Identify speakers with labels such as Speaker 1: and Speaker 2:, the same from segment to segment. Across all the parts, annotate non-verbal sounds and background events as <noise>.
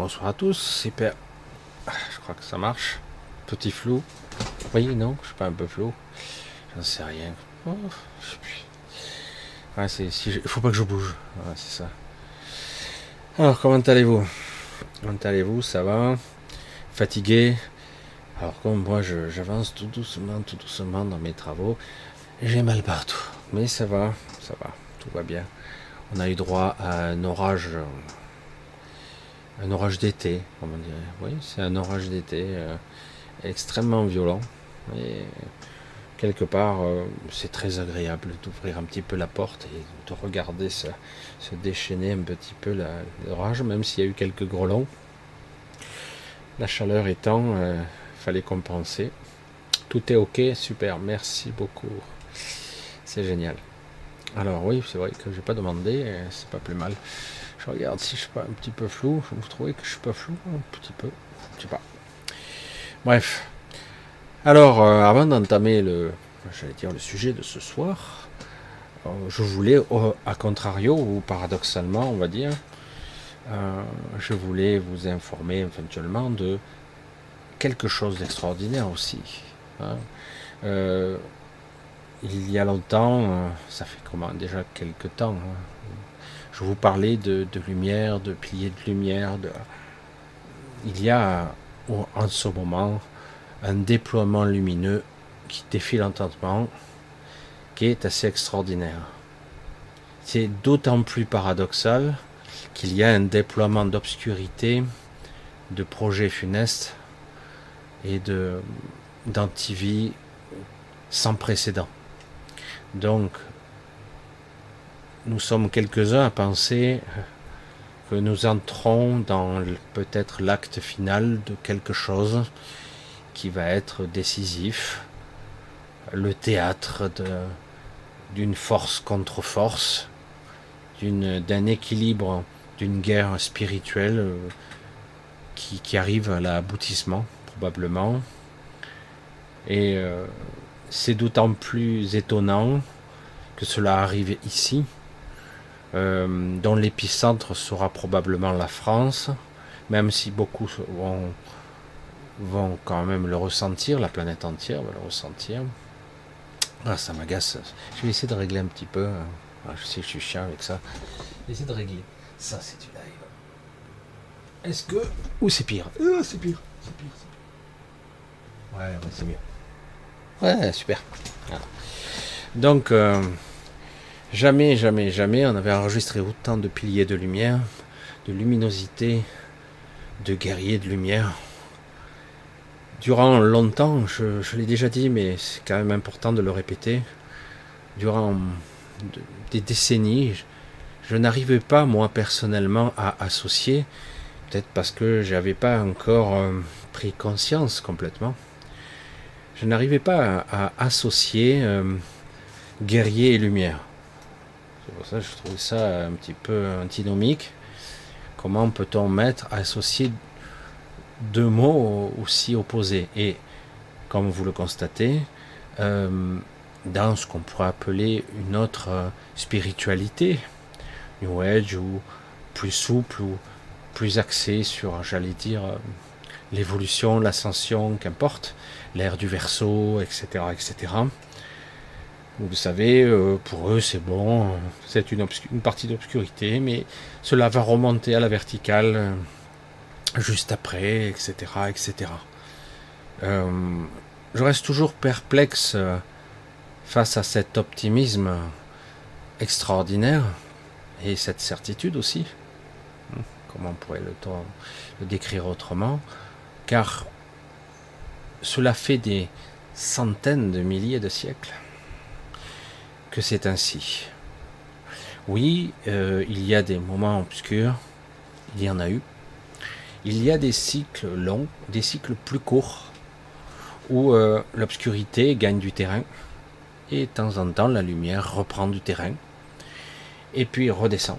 Speaker 1: Bonsoir à tous. Super. Je crois que ça marche. Petit flou. Oui, non, je suis pas un peu flou. J'en sais rien. Oh, je c'est, faut pas que je bouge. C'est ça. Alors, comment allez-vous? Comment allez-vous? Ça va? Fatigué? Alors, comme moi, j'avance tout doucement, tout doucement dans mes travaux. J'ai mal partout. Mais ça va, ça va. Tout va bien. On a eu droit à un orage. Euh, Un orage d'été, comment dire. Oui, c'est un orage d'été euh, extrêmement violent. Et quelque part, euh, c'est très agréable d'ouvrir un petit peu la porte et de regarder se, déchaîner un petit peu l'orage, même s'il y a eu quelques grelons. La chaleur étant, il fallait compenser. Tout est ok, super, merci beaucoup. C'est génial. Alors oui, c'est vrai que j'ai pas demandé, euh, c'est pas plus mal. Je regarde si je suis pas un petit peu flou. Vous trouvez que je suis pas flou Un petit peu. Je sais pas. Bref. Alors, euh, avant d'entamer le, j'allais dire le sujet de ce soir, euh, je voulais, à contrario ou paradoxalement, on va dire, euh, je voulais vous informer éventuellement de quelque chose d'extraordinaire aussi. hein. Il y a longtemps, ça fait comment déjà quelques temps, hein, je vous parlais de, lumière, de piliers de lumière. De... Il y a en ce moment un déploiement lumineux qui défie l'entendement, qui est assez extraordinaire. C'est d'autant plus paradoxal qu'il y a un déploiement d'obscurité, de projets funestes et de d'antivie sans précédent. Donc, nous sommes quelques-uns à penser que nous entrons dans peut-être l'acte final de quelque chose qui va être décisif, le théâtre d'une force contre force, d'un équilibre, d'une guerre spirituelle euh, qui, qui arrive à l'aboutissement, probablement. Et euh, c'est d'autant plus étonnant que cela arrive ici, euh, dont l'épicentre sera probablement la France, même si beaucoup vont, vont quand même le ressentir, la planète entière va le ressentir. Ah, ça m'agace. Je vais essayer de régler un petit peu. hein. Ah, je sais que je suis chiant avec ça. Je vais essayer de régler. Ça, c'est du live. Est-ce que. Ou c'est pire? Ah, C'est pire. C'est pire. c'est pire. Ouais, ouais, c'est mieux. Ouais, super. Voilà. Donc, euh, jamais, jamais, jamais on avait enregistré autant de piliers de lumière, de luminosité, de guerriers de lumière. Durant longtemps, je, l'ai déjà dit, mais c'est quand même important de le répéter, durant de- des décennies, je, n'arrivais pas, moi personnellement, à associer, peut-être parce que j'avais pas encore euh, pris conscience complètement, je n'arrivais pas à, à associer euh, guerrier et lumière. Ça je trouve ça un petit peu antinomique. Comment peut-on mettre, associer deux mots aussi opposés? Et comme vous le constatez, euh, dans ce qu'on pourrait appeler une autre euh, spiritualité, New Age ou plus souple ou plus axée sur, j'allais dire, euh, l'évolution, l'ascension, qu'importe, l'ère du verso, etc., etc. Vous savez, euh, pour eux, c'est bon, c'est une, partie d'obscurité, mais cela va remonter à la verticale euh, juste après, etc., etc. Euh, je reste toujours perplexe face à cet optimisme extraordinaire et cette certitude aussi. Hmm, Comment pourrait le, le décrire autrement? Car cela fait des centaines de milliers de siècles que c'est ainsi. Oui, euh, il y a des moments obscurs, il y en a eu. Il y a des cycles longs, des cycles plus courts, où euh, l'obscurité gagne du terrain, et de temps en temps la lumière reprend du terrain, et puis redescend.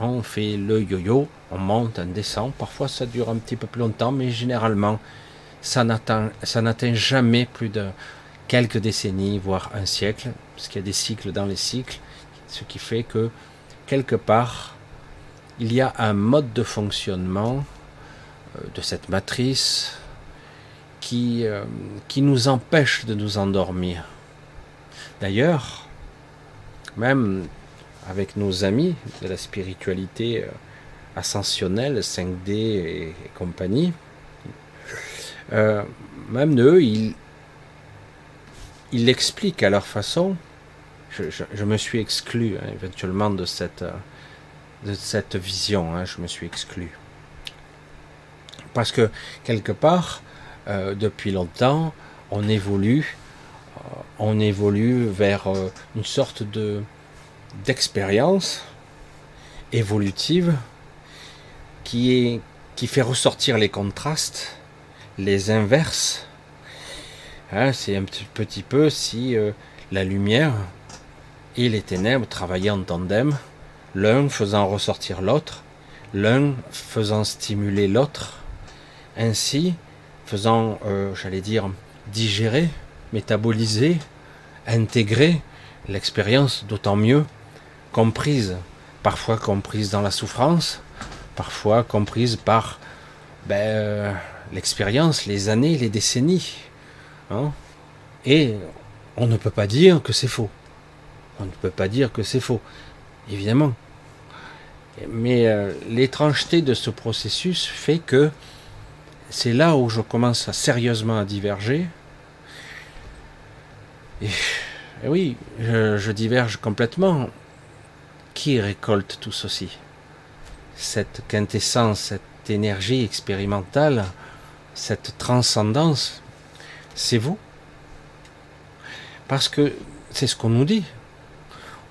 Speaker 1: On fait le yo-yo, on monte, on descend, parfois ça dure un petit peu plus longtemps, mais généralement ça n'atteint ça n'atteint jamais plus de quelques décennies, voire un siècle, parce qu'il y a des cycles dans les cycles, ce qui fait que quelque part, il y a un mode de fonctionnement de cette matrice qui, qui nous empêche de nous endormir. D'ailleurs, même avec nos amis de la spiritualité ascensionnelle, 5D et, compagnie, même eux, ils, ils l'expliquent à leur façon. Je, me suis exclu hein, éventuellement de cette, cette vision, hein, je me suis exclu. Parce que quelque part, euh, depuis longtemps, on évolue, euh, on évolue vers euh, une sorte de d'expérience évolutive qui est qui fait ressortir les contrastes, les inverses. Hein, c'est un petit, peu si la lumière et les ténèbres travaillaient en tandem, l'un faisant ressortir l'autre, l'un faisant stimuler l'autre, ainsi faisant, euh, j'allais dire, digérer, métaboliser, intégrer l'expérience d'autant mieux comprise, parfois comprise dans la souffrance, parfois comprise par ben, euh, l'expérience, les années, les décennies. Hein? Et on ne peut pas dire que c'est faux. On ne peut pas dire que c'est faux, évidemment. Mais euh, l'étrangeté de ce processus fait que c'est là où je commence sérieusement à diverger. Et, oui, je, diverge complètement. Qui récolte tout ceci? Cette quintessence, cette énergie expérimentale, cette transcendance, c'est vous. Parce que c'est ce qu'on nous dit.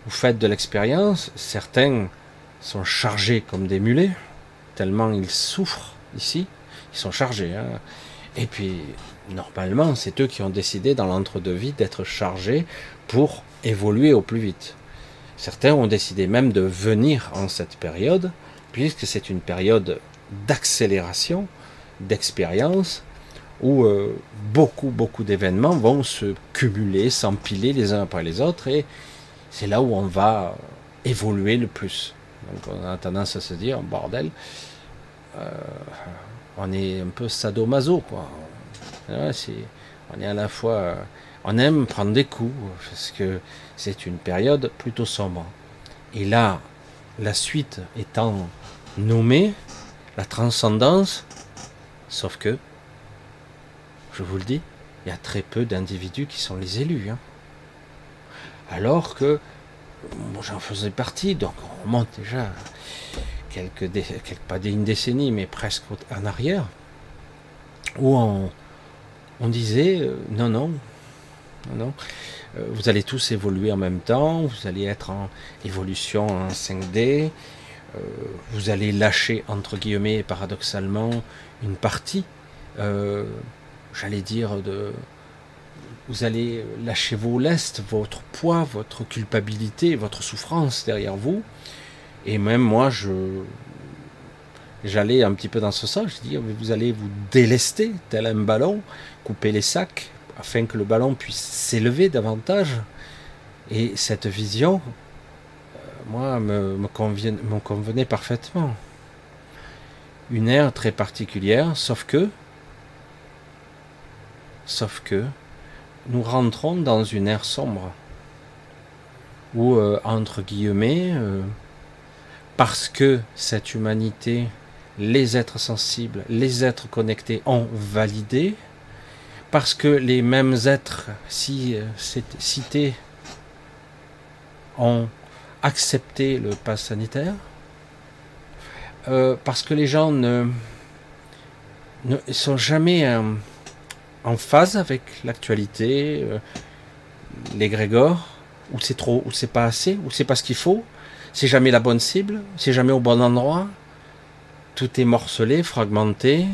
Speaker 1: Vous faites de l'expérience, certains sont chargés comme des mulets, tellement ils souffrent ici, ils sont chargés. Hein. Et puis, normalement, c'est eux qui ont décidé dans l'entre-deux-vie d'être chargés pour évoluer au plus vite. Certains ont décidé même de venir en cette période, puisque c'est une période d'accélération, d'expérience, où euh, beaucoup, beaucoup d'événements vont se cumuler, s'empiler les uns après les autres, et c'est là où on va évoluer le plus. Donc on a tendance à se dire, bordel, euh, on est un peu sadomaso, quoi. on est à la fois, on aime prendre des coups, parce que c'est une période plutôt sombre. Et là, la suite étant nommée, la transcendance, sauf que, je vous le dis, il y a très peu d'individus qui sont les élus. Hein. Alors que j'en faisais partie, donc on remonte déjà quelques, quelques pas une décennie, mais presque en arrière, où on, disait euh, non, non, non, non, euh, vous allez tous évoluer en même temps, vous allez être en évolution en 5D, euh, vous allez lâcher, entre guillemets, paradoxalement, une partie, j'allais dire, de, vous allez lâcher vos lestes, votre poids, votre culpabilité, votre souffrance derrière vous. Et même moi, je j'allais un petit peu dans ce sens. Je dis, vous allez vous délester tel un ballon, couper les sacs afin que le ballon puisse s'élever davantage. Et cette vision, euh, moi, me, me, me convenait parfaitement. Une ère très particulière, sauf que, sauf que, nous rentrons dans une ère sombre, où, euh, entre guillemets, euh, parce que cette humanité, les êtres sensibles, les êtres connectés ont validé, parce que les mêmes êtres si, euh, cités ont accepté le pass sanitaire, parce que les gens ne, ne sont jamais en phase avec l'actualité, euh, les grégores, ou c'est trop, ou c'est pas assez, ou c'est pas ce qu'il faut, c'est jamais la bonne cible, c'est jamais au bon endroit, tout est morcelé, fragmenté,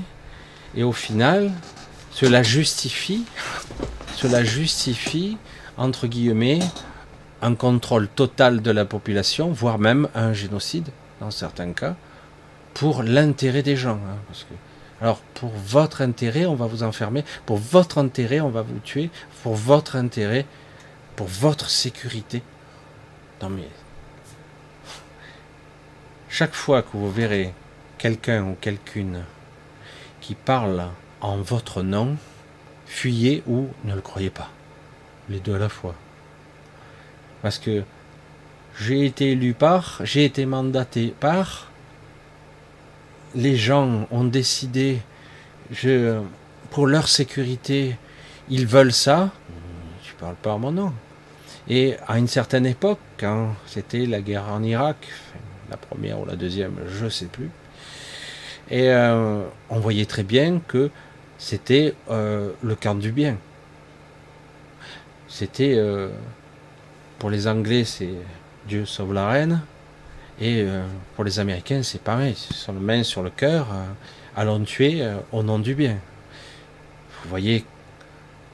Speaker 1: et au final, cela justifie, <laughs> cela justifie, entre guillemets, un contrôle total de la population, voire même un génocide, dans certains cas, pour l'intérêt des gens. Hein, alors, pour votre intérêt, on va vous enfermer. Pour votre intérêt, on va vous tuer. Pour votre intérêt, pour votre sécurité. Non mais... Chaque fois que vous verrez quelqu'un ou quelqu'une qui parle en votre nom, fuyez ou ne le croyez pas. Les deux à la fois. Parce que j'ai été élu par, j'ai été mandaté par, les gens ont décidé, pour leur sécurité, ils veulent ça, je parle pas en mon nom. Et à une certaine époque, quand c'était la guerre en Irak, la première ou la deuxième, je ne sais plus, et euh, on voyait très bien que c'était euh, le camp du bien. C'était, euh, pour les Anglais, c'est Dieu sauve la reine, et pour les Américains, c'est pareil, sont le main sur le cœur, allons tuer au nom du bien. Vous voyez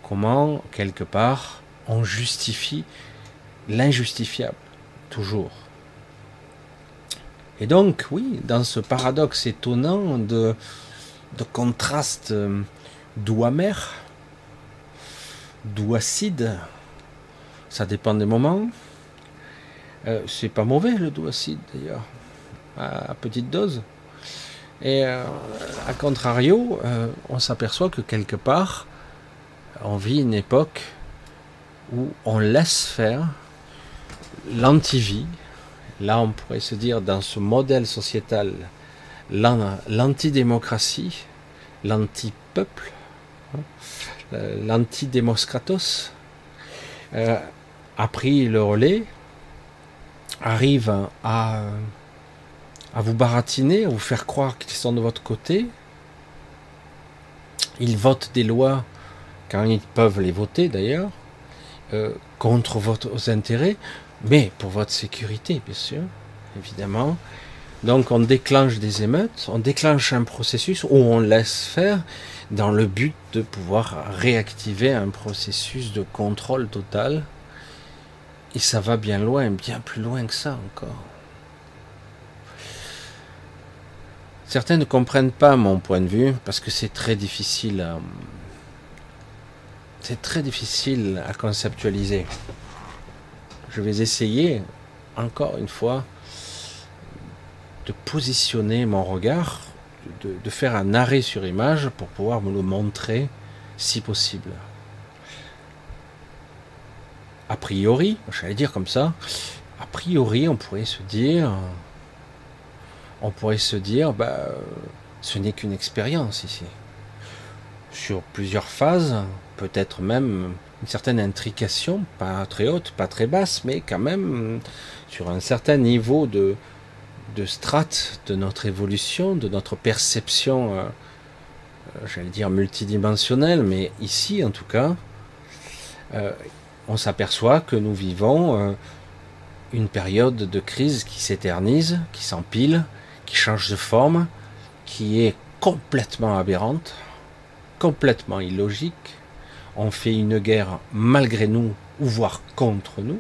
Speaker 1: comment, quelque part, on justifie l'injustifiable, toujours. Et donc, oui, dans ce paradoxe étonnant de, de contraste euh, doux amer, doux acide, ça dépend des moments. Euh, c'est pas mauvais le doux acide d'ailleurs, à, petite dose. Et euh, à contrario, on s'aperçoit que quelque part, on vit une époque où on laisse faire l'antivie. Là, on pourrait se dire, dans ce modèle sociétal, l'antidémocratie, l'anti-peuple, hein, l'antidémoskratos, euh, a pris le relais, arrive à, à vous baratiner, à vous faire croire qu'ils sont de votre côté. Ils votent des lois quand ils peuvent les voter d'ailleurs, euh, contre vos intérêts, mais pour votre sécurité, bien sûr, évidemment. Donc on déclenche des émeutes, on déclenche un processus où on laisse faire dans le but de pouvoir réactiver un processus de contrôle total. Et ça va bien loin, bien plus loin que ça encore. Certains ne comprennent pas mon point de vue parce que c'est très difficile à, c'est très difficile à conceptualiser. Je vais essayer, encore une fois, de positionner mon regard, de, faire un arrêt sur image pour pouvoir me le montrer si possible. A priori, j'allais dire comme ça, a priori, on pourrait se dire, on pourrait se dire, bah, ce n'est qu'une expérience ici. Sur plusieurs phases, peut-être même une certaine intrication, pas très haute, pas très basse, mais quand même sur un certain niveau de, de strate de notre évolution, de notre perception, euh, j'allais dire multidimensionnelle, mais ici en tout cas, euh, on s'aperçoit que nous vivons une période de crise qui s'éternise, qui s'empile, qui change de forme, qui est complètement aberrante, complètement illogique, on fait une guerre malgré nous, ou voire contre nous.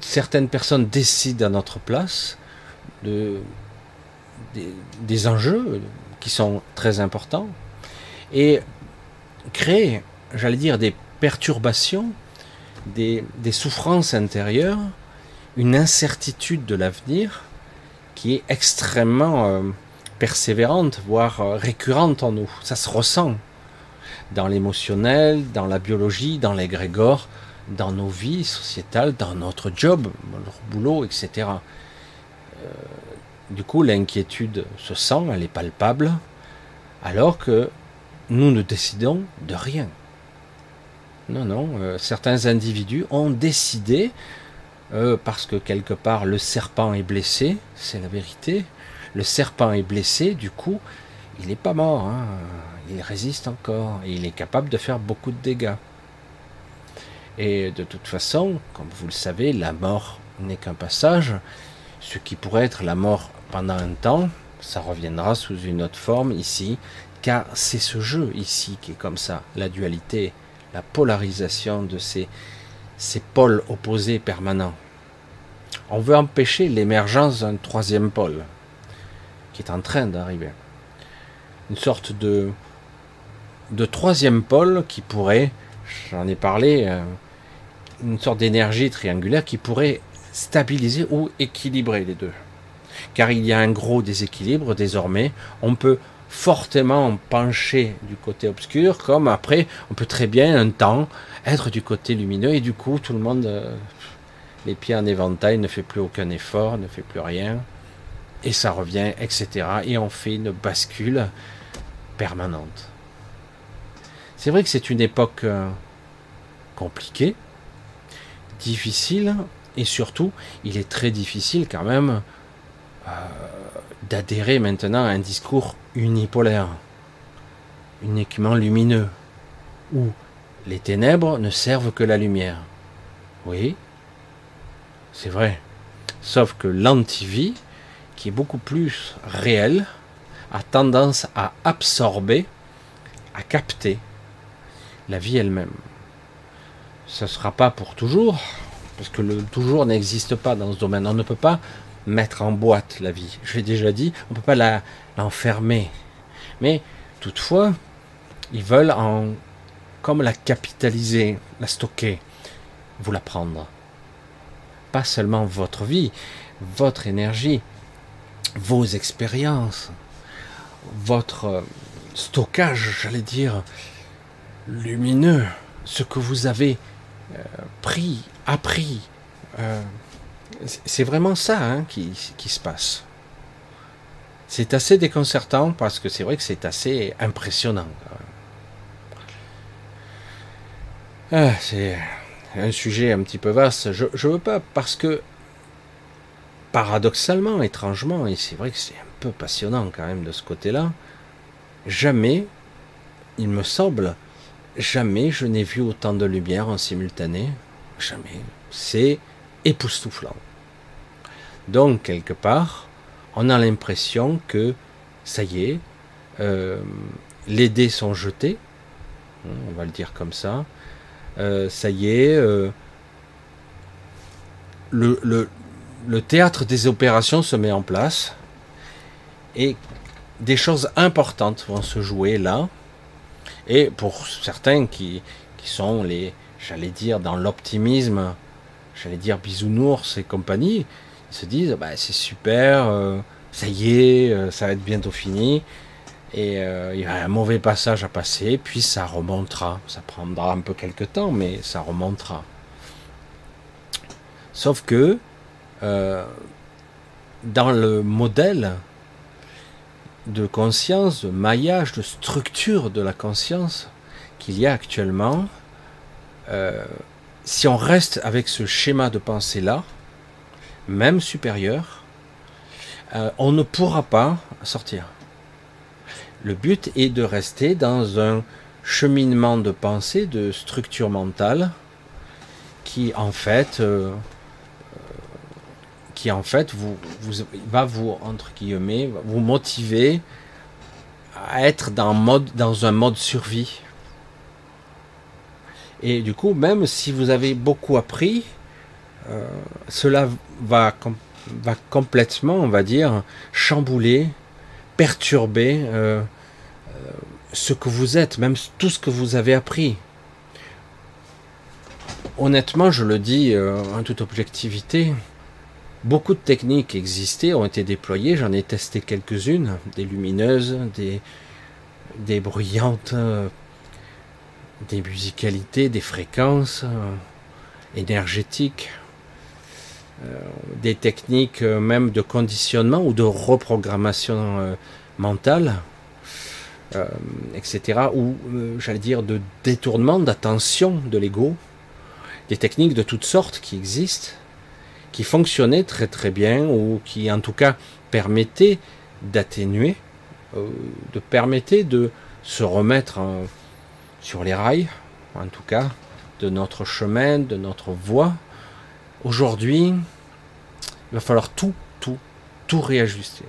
Speaker 1: Certaines personnes décident à notre place de, des, enjeux qui sont très importants et créent, j'allais dire, des perturbations, des, souffrances intérieures, une incertitude de l'avenir qui est extrêmement euh, persévérante, voire euh, récurrente en nous. Ça se ressent dans l'émotionnel, dans la biologie, dans l'égrégore, dans nos vies sociétales, dans notre job, notre boulot, etc. Euh, du coup, l'inquiétude se sent, elle est palpable, alors que nous ne décidons de rien. Non, non, euh, certains individus ont décidé, euh, parce que quelque part le serpent est blessé, c'est la vérité, le serpent est blessé, du coup, il n'est pas mort. Hein il résiste encore et il est capable de faire beaucoup de dégâts. Et de toute façon, comme vous le savez, la mort n'est qu'un passage. Ce qui pourrait être la mort pendant un temps, ça reviendra sous une autre forme ici, car c'est ce jeu ici qui est comme ça, la dualité, la polarisation de ces, pôles opposés permanents. On veut empêcher l'émergence d'un troisième pôle qui est en train d'arriver. Une sorte de, de troisième pôle qui pourrait, j'en ai parlé, euh, une sorte d'énergie triangulaire qui pourrait stabiliser ou équilibrer les deux. Car il y a un gros déséquilibre désormais. On peut fortement penché du côté obscur, comme après, on peut très bien un temps être du côté lumineux, et du coup, tout le monde, euh, les pieds en éventail, ne fait plus aucun effort, ne fait plus rien, et ça revient, etc. Et on fait une bascule permanente. C'est vrai que c'est une époque euh, compliquée, difficile, et surtout, il est très difficile quand même euh, d'adhérer maintenant à un discours unipolaire, uniquement lumineux, où les ténèbres ne servent que la lumière. Oui, c'est vrai. Sauf que l'antivie, qui est beaucoup plus réel, a tendance à absorber, à capter la vie elle-même. Ce ne sera pas pour toujours, parce que le toujours n'existe pas dans ce domaine. On ne peut pas mettre en boîte la vie. Je l'ai déjà dit, on ne peut pas l'enfermer. Mais toutefois, ils veulent en comme la capitaliser, la stocker, vous la prendre. Pas seulement votre vie, votre énergie, vos expériences, votre stockage, j'allais dire, lumineux, ce que vous avez euh, pris, appris. Euh, c'est vraiment ça hein, qui, se passe. C'est assez déconcertant parce que c'est vrai que c'est assez impressionnant. Ah, c'est un sujet un petit peu vaste. Je ne veux pas parce que paradoxalement, étrangement, et c'est vrai que c'est un peu passionnant quand même de ce côté-là, jamais, il me semble, jamais je n'ai vu autant de lumière en simultané. Jamais. C'est époustouflant. Donc, quelque part, on a l'impression que, ça y est, euh, les dés sont jetés, on va le dire comme ça, euh, ça y est, euh, le, le, théâtre des opérations se met en place et des choses importantes vont se jouer là. Et pour certains qui, qui sont les, j'allais dire, dans l'optimisme, j'allais dire bisounours et compagnie, se disent, bah, c'est super, euh, ça y est, ça va être bientôt fini. Et euh, il y a un mauvais passage à passer, puis ça remontera. Ça prendra un peu quelques temps, mais ça remontera. Sauf que euh, dans le modèle de conscience, de maillage, de structure de la conscience qu'il y a actuellement, euh, si on reste avec ce schéma de pensée-là, même supérieur, on ne pourra pas sortir. Le but est de rester dans un cheminement de pensée, de structure mentale, qui en fait, euh, euh, qui en fait vous, va vous entre guillemets vous motiver à être dans, mode, dans un mode survie. Et du coup, même si vous avez beaucoup appris, euh, cela va, complètement, on va dire, chambouler, perturber ce que vous êtes, même tout ce que vous avez appris. Honnêtement, je le dis euh, en toute objectivité, beaucoup de techniques existaient, ont été déployées, j'en ai testé quelques-unes, des lumineuses, des, bruyantes, euh, des musicalités, des fréquences euh, énergétiques, des techniques même de conditionnement ou de reprogrammation mentale euh, etc., ou euh, j'allais dire de détournement d'attention de l'ego, des techniques de toutes sortes qui existent, qui fonctionnaient très très bien, ou qui en tout cas permettaient d'atténuer, euh, de permettaient de se remettre sur les rails, en tout cas, de notre chemin, de notre voie. Aujourd'hui, il va falloir tout, tout, tout réajuster.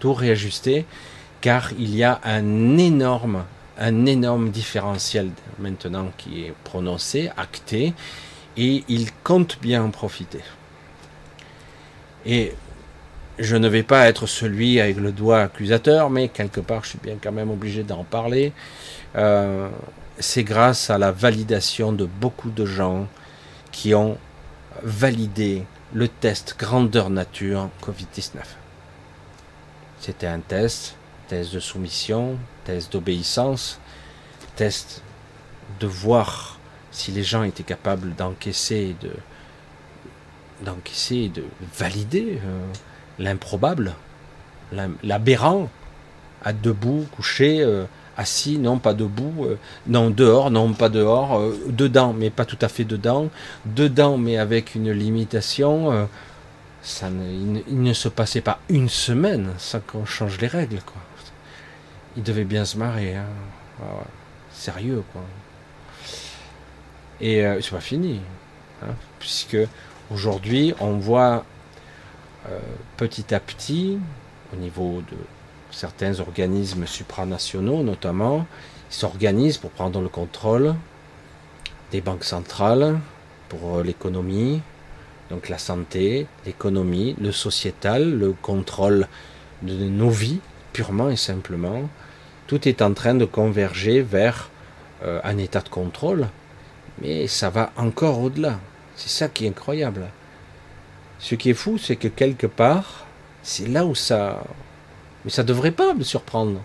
Speaker 1: Tout réajuster car il y a un énorme, un énorme différentiel maintenant qui est prononcé, acté, et il compte bien en profiter. Et je ne vais pas être celui avec le doigt accusateur, mais quelque part, je suis bien quand même obligé d'en parler. Euh, c'est grâce à la validation de beaucoup de gens qui ont validé le test grandeur nature Covid-19. C'était un test test de soumission, test d'obéissance, test de voir si les gens étaient capables d'encaisser, de d'encaisser, de valider euh, l'improbable, l'aberrant, à debout, couché, euh, assis, non pas debout, euh, non dehors, non pas dehors, dedans, mais pas tout à fait dedans, dedans, mais avec une limitation. ça il, ne, se passait pas une semaine sans qu'on change les règles, quoi. Il devait bien se marrer, hein. sérieux, quoi. Et c'est pas fini, hein, puisque Aujourd'hui, on voit euh, petit à petit, au niveau de certains organismes supranationaux notamment, s'organisent pour prendre le contrôle des banques centrales pour euh, l'économie, donc la santé, l'économie, le sociétal, le contrôle de nos vies, purement et simplement. Tout est en train de converger vers euh, un état de contrôle, mais ça va encore au-delà. C'est ça qui est incroyable. Ce qui est fou, c'est que quelque part, c'est là où ça... Mais ça devrait pas me surprendre.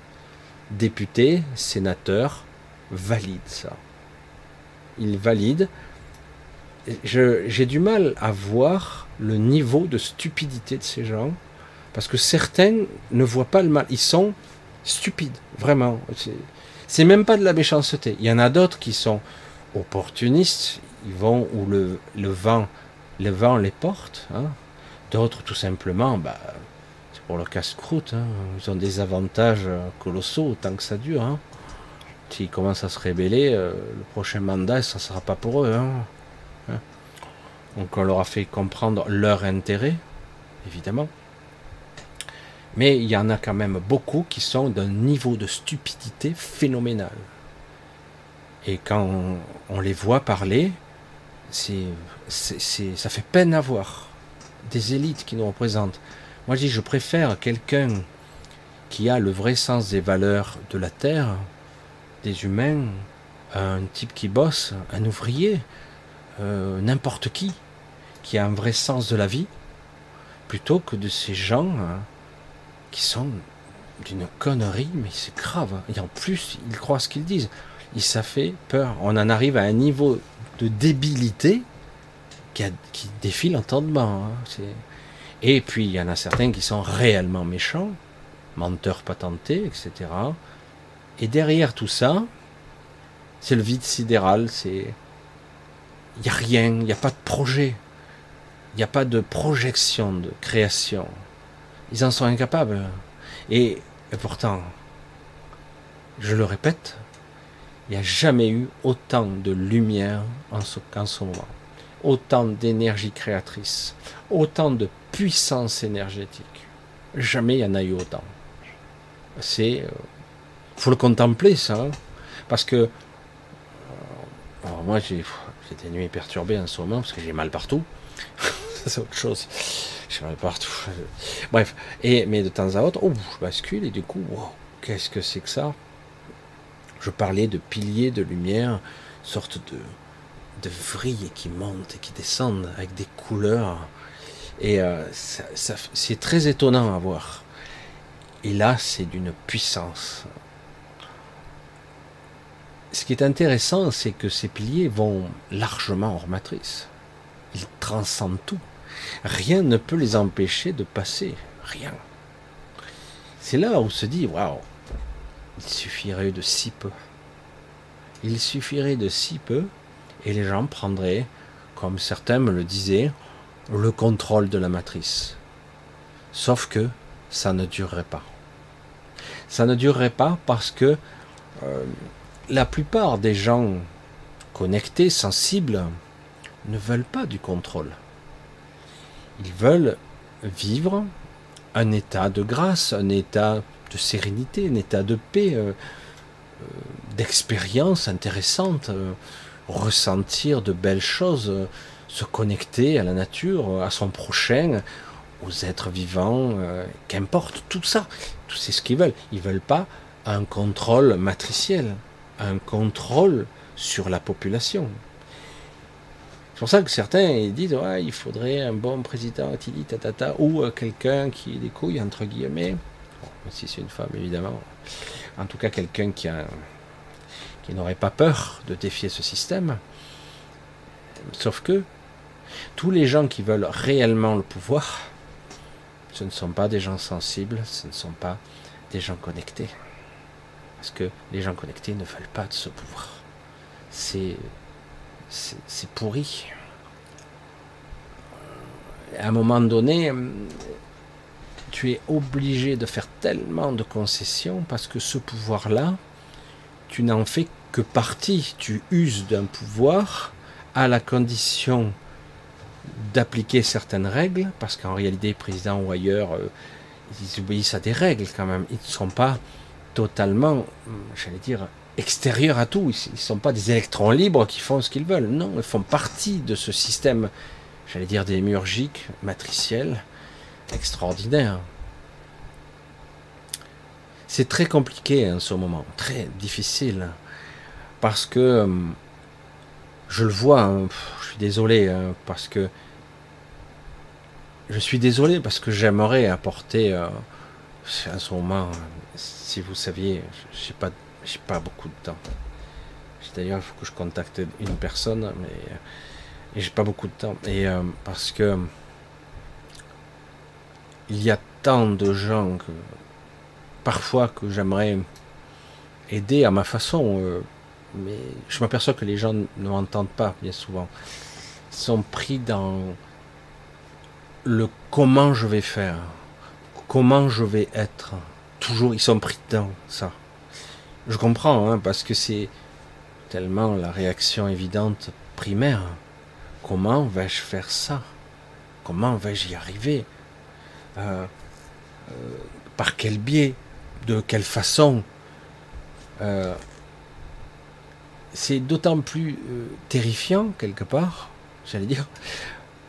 Speaker 1: Députés, sénateurs valident ça. Ils valident. J'ai du mal à voir le niveau de stupidité de ces gens, parce que certains ne voient pas le mal. Ils sont stupides, vraiment. C'est même pas de la méchanceté. Il y en a d'autres qui sont opportunistes, ils vont où le, vent, le vent les porte. Hein. D'autres, tout simplement, bah, pour le casse-croûte. Hein. Ils ont des avantages euh, colossaux tant que ça dure. Hein. S'ils commencent à se rébeller, euh, le prochain mandat, ça ne sera pas pour eux. Hein. hein. Donc on leur a fait comprendre leur intérêt, évidemment. Mais il y en a quand même beaucoup qui sont d'un niveau de stupidité phénoménal. Et quand on les voit parler, ça fait peine à voir. Des élites qui nous représentent. Moi, je dis, je préfère quelqu'un qui a le vrai sens des valeurs de la terre, des humains, un type qui bosse, un ouvrier, euh, n'importe qui, qui a un vrai sens de la vie, plutôt que de ces gens hein, qui sont d'une connerie, mais c'est grave. Et en plus, ils croient ce qu'ils disent. Et ça fait peur. On en arrive à un niveau de débilité qui, défie l'entendement. Hein. Et puis il y en a certains qui sont réellement méchants, menteurs patentés, etc. Et derrière tout ça, c'est le vide sidéral, c'est. Il n'y a rien, il n'y a pas de projet, il n'y a pas de projection de création. Ils en sont incapables. Et, et pourtant, je le répète, il n'y a jamais eu autant de lumière en ce, qu'en ce moment. Autant d'énergie créatrice, autant de puissance énergétique. Jamais il y en a eu autant. C'est, euh, faut le contempler ça, hein. parce que euh, moi j'ai, des nuits perturbées en ce moment parce que j'ai mal partout. <laughs> c'est autre chose. J'ai mal partout. Bref, et mais de temps à autre, oh, je bascule et du coup, qu'est-ce que c'est que ça? Je parlais de piliers de lumière, sorte de, de vrille qui montent et qui descendent avec des couleurs. Et euh, c'est très étonnant à voir. Et là, c'est d'une puissance. Ce qui est intéressant, c'est que ces piliers vont largement hors matrice. Ils transcendent tout. Rien ne peut les empêcher de passer. Rien. C'est là où se dit, waouh, il suffirait de si peu. Il suffirait de si peu et les gens prendraient, comme certains me le disaient, le contrôle de la matrice. Sauf que ça ne durerait pas. Ça ne durerait pas parce que euh, la plupart des gens connectés, sensibles, ne veulent pas du contrôle. Ils veulent vivre un état de grâce, un état de sérénité, un état de paix, euh, euh, d'expérience intéressante, euh, ressentir de belles choses, se connecter à la nature, à son prochain, aux êtres vivants, qu'importe, tout ça, tout c'est ce qu'ils veulent. Ils veulent pas un contrôle matriciel, un contrôle sur la population. C'est pour ça que certains disent il faudrait un bon président, tatata, ou quelqu'un qui ait des couilles, entre guillemets, si c'est une femme, évidemment. En tout cas, quelqu'un qui n'aurait pas peur de défier ce système. Sauf que tous les gens qui veulent réellement le pouvoir, ce ne sont pas des gens sensibles, ce ne sont pas des gens connectés. Parce que les gens connectés ne veulent pas de ce pouvoir. C'est, pourri. À un moment donné, tu es obligé de faire tellement de concessions parce que ce pouvoir-là, tu n'en fais que partie. Tu uses d'un pouvoir à la condition d'appliquer certaines règles, parce qu'en réalité, président ou ailleurs, euh, ils obéissent à des règles quand même. Ils ne sont pas totalement, j'allais dire, extérieurs à tout. Ils ne sont pas des électrons libres qui font ce qu'ils veulent. Non, ils font partie de ce système, j'allais dire, démiurgique, matriciel, extraordinaire. C'est très compliqué en ce moment, très difficile, parce que euh, je le vois, hein, je suis désolé, hein, parce que je suis désolé parce que j'aimerais apporter à ce moment, si vous saviez, j'ai pas, j'ai pas beaucoup de temps. D'ailleurs, il faut que je contacte une personne, mais j'ai pas beaucoup de temps. Et euh, parce que il y a tant de gens que parfois que j'aimerais aider à ma façon, euh, mais je m'aperçois que les gens ne m'entendent pas bien souvent. Ils sont pris dans le comment je vais faire, comment je vais être. Toujours, ils sont pris dans ça. Je comprends, hein, parce que c'est tellement la réaction évidente primaire. Comment vais-je faire ça? Comment vais-je y arriver? Euh, euh, Par quel biais? De quelle façon? Euh, C'est d'autant plus terrifiant, quelque part, j'allais dire,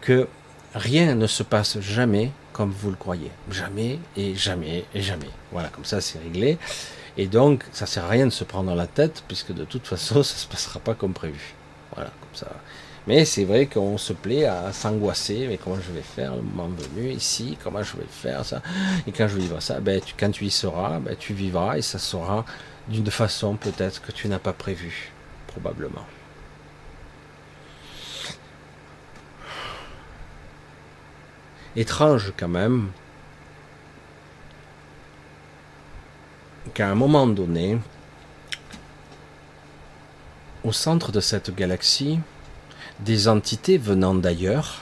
Speaker 1: que rien ne se passe jamais comme vous le croyez. Jamais et jamais et jamais. Voilà, comme ça c'est réglé. Et donc, ça sert à rien de se prendre la tête, puisque de toute <laughs> façon, ça se passera pas comme prévu. Voilà, comme ça. Mais c'est vrai qu'on se plaît à s'angoisser, mais comment je vais faire le moment venu ici, comment je vais faire ça, et quand je vivrai ça, ben, quand tu y seras, ben, tu vivras, et ça sera d'une façon peut-être que tu n'as pas prévu, probablement. étrange quand même qu'à un moment donné, au centre de cette galaxie, des entités venant d'ailleurs,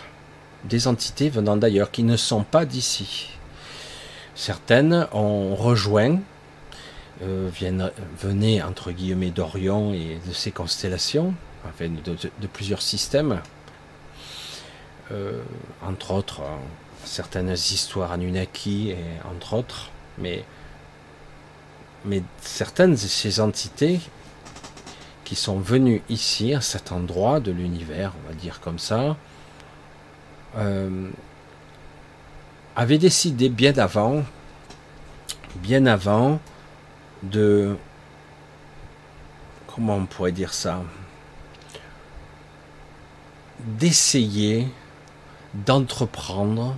Speaker 1: des entités venant d'ailleurs qui ne sont pas d'ici. Certaines ont rejoint, euh, viennent, venaient entre guillemets d'Orion et de ses constellations, enfin de plusieurs systèmes, euh, entre autres euh, certaines histoires Anunnaki, et entre autres, mais, mais certaines de ces entités qui sont venues ici, à cet endroit de l'univers, on va dire comme ça, euh, avaient décidé bien avant, bien avant, de comment on pourrait dire ça, d'essayer d'entreprendre,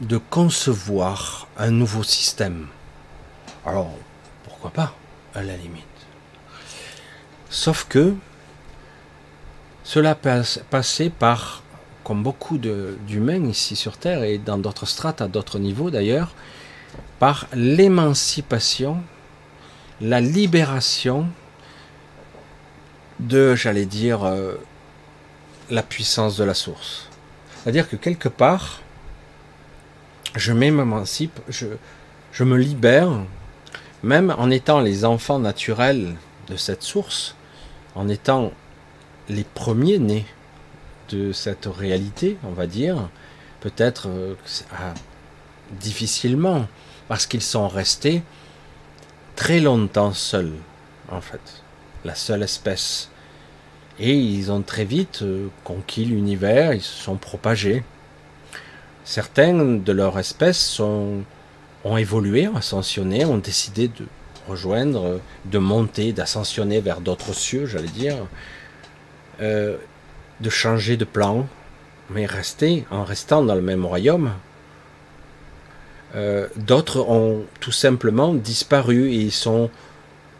Speaker 1: de concevoir un nouveau système. Alors, pourquoi pas, à la limite. Sauf que cela passe, passait par, comme beaucoup d'humains ici sur Terre et dans d'autres strates, à d'autres niveaux d'ailleurs, par l'émancipation, la libération de, j'allais dire, euh, la puissance de la source. C'est-à-dire que quelque part, je m'émancipe, je, je me libère, même en étant les enfants naturels de cette source, en étant les premiers nés de cette réalité, on va dire, peut-être euh, difficilement, parce qu'ils sont restés très longtemps seuls, en fait, la seule espèce et ils ont très vite euh, conquis l'univers, ils se sont propagés. Certains de leur espèce ont évolué, ont ascensionné, ont décidé de rejoindre, de monter, d'ascensionner vers d'autres cieux, j'allais dire, euh, de changer de plan, mais rester, en restant dans le même royaume, Euh, d'autres ont tout simplement disparu et ils sont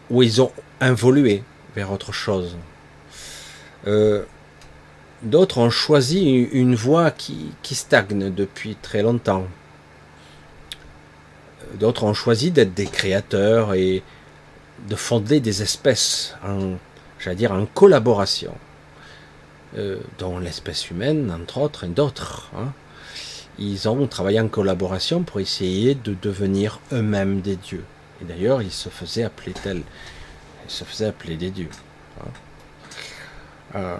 Speaker 1: ou ils ont involué vers autre chose. Euh, d'autres ont choisi une voie qui, stagne depuis très longtemps. D'autres ont choisi d'être des créateurs et de fonder des espèces en, j'allais dire, en collaboration, euh, dont l'espèce humaine, entre autres, et d'autres. Hein. Ils ont travaillé en collaboration pour essayer de devenir eux-mêmes des dieux. Et d'ailleurs, ils se faisaient appeler tels. Ils se faisaient appeler des dieux. Hein. Euh,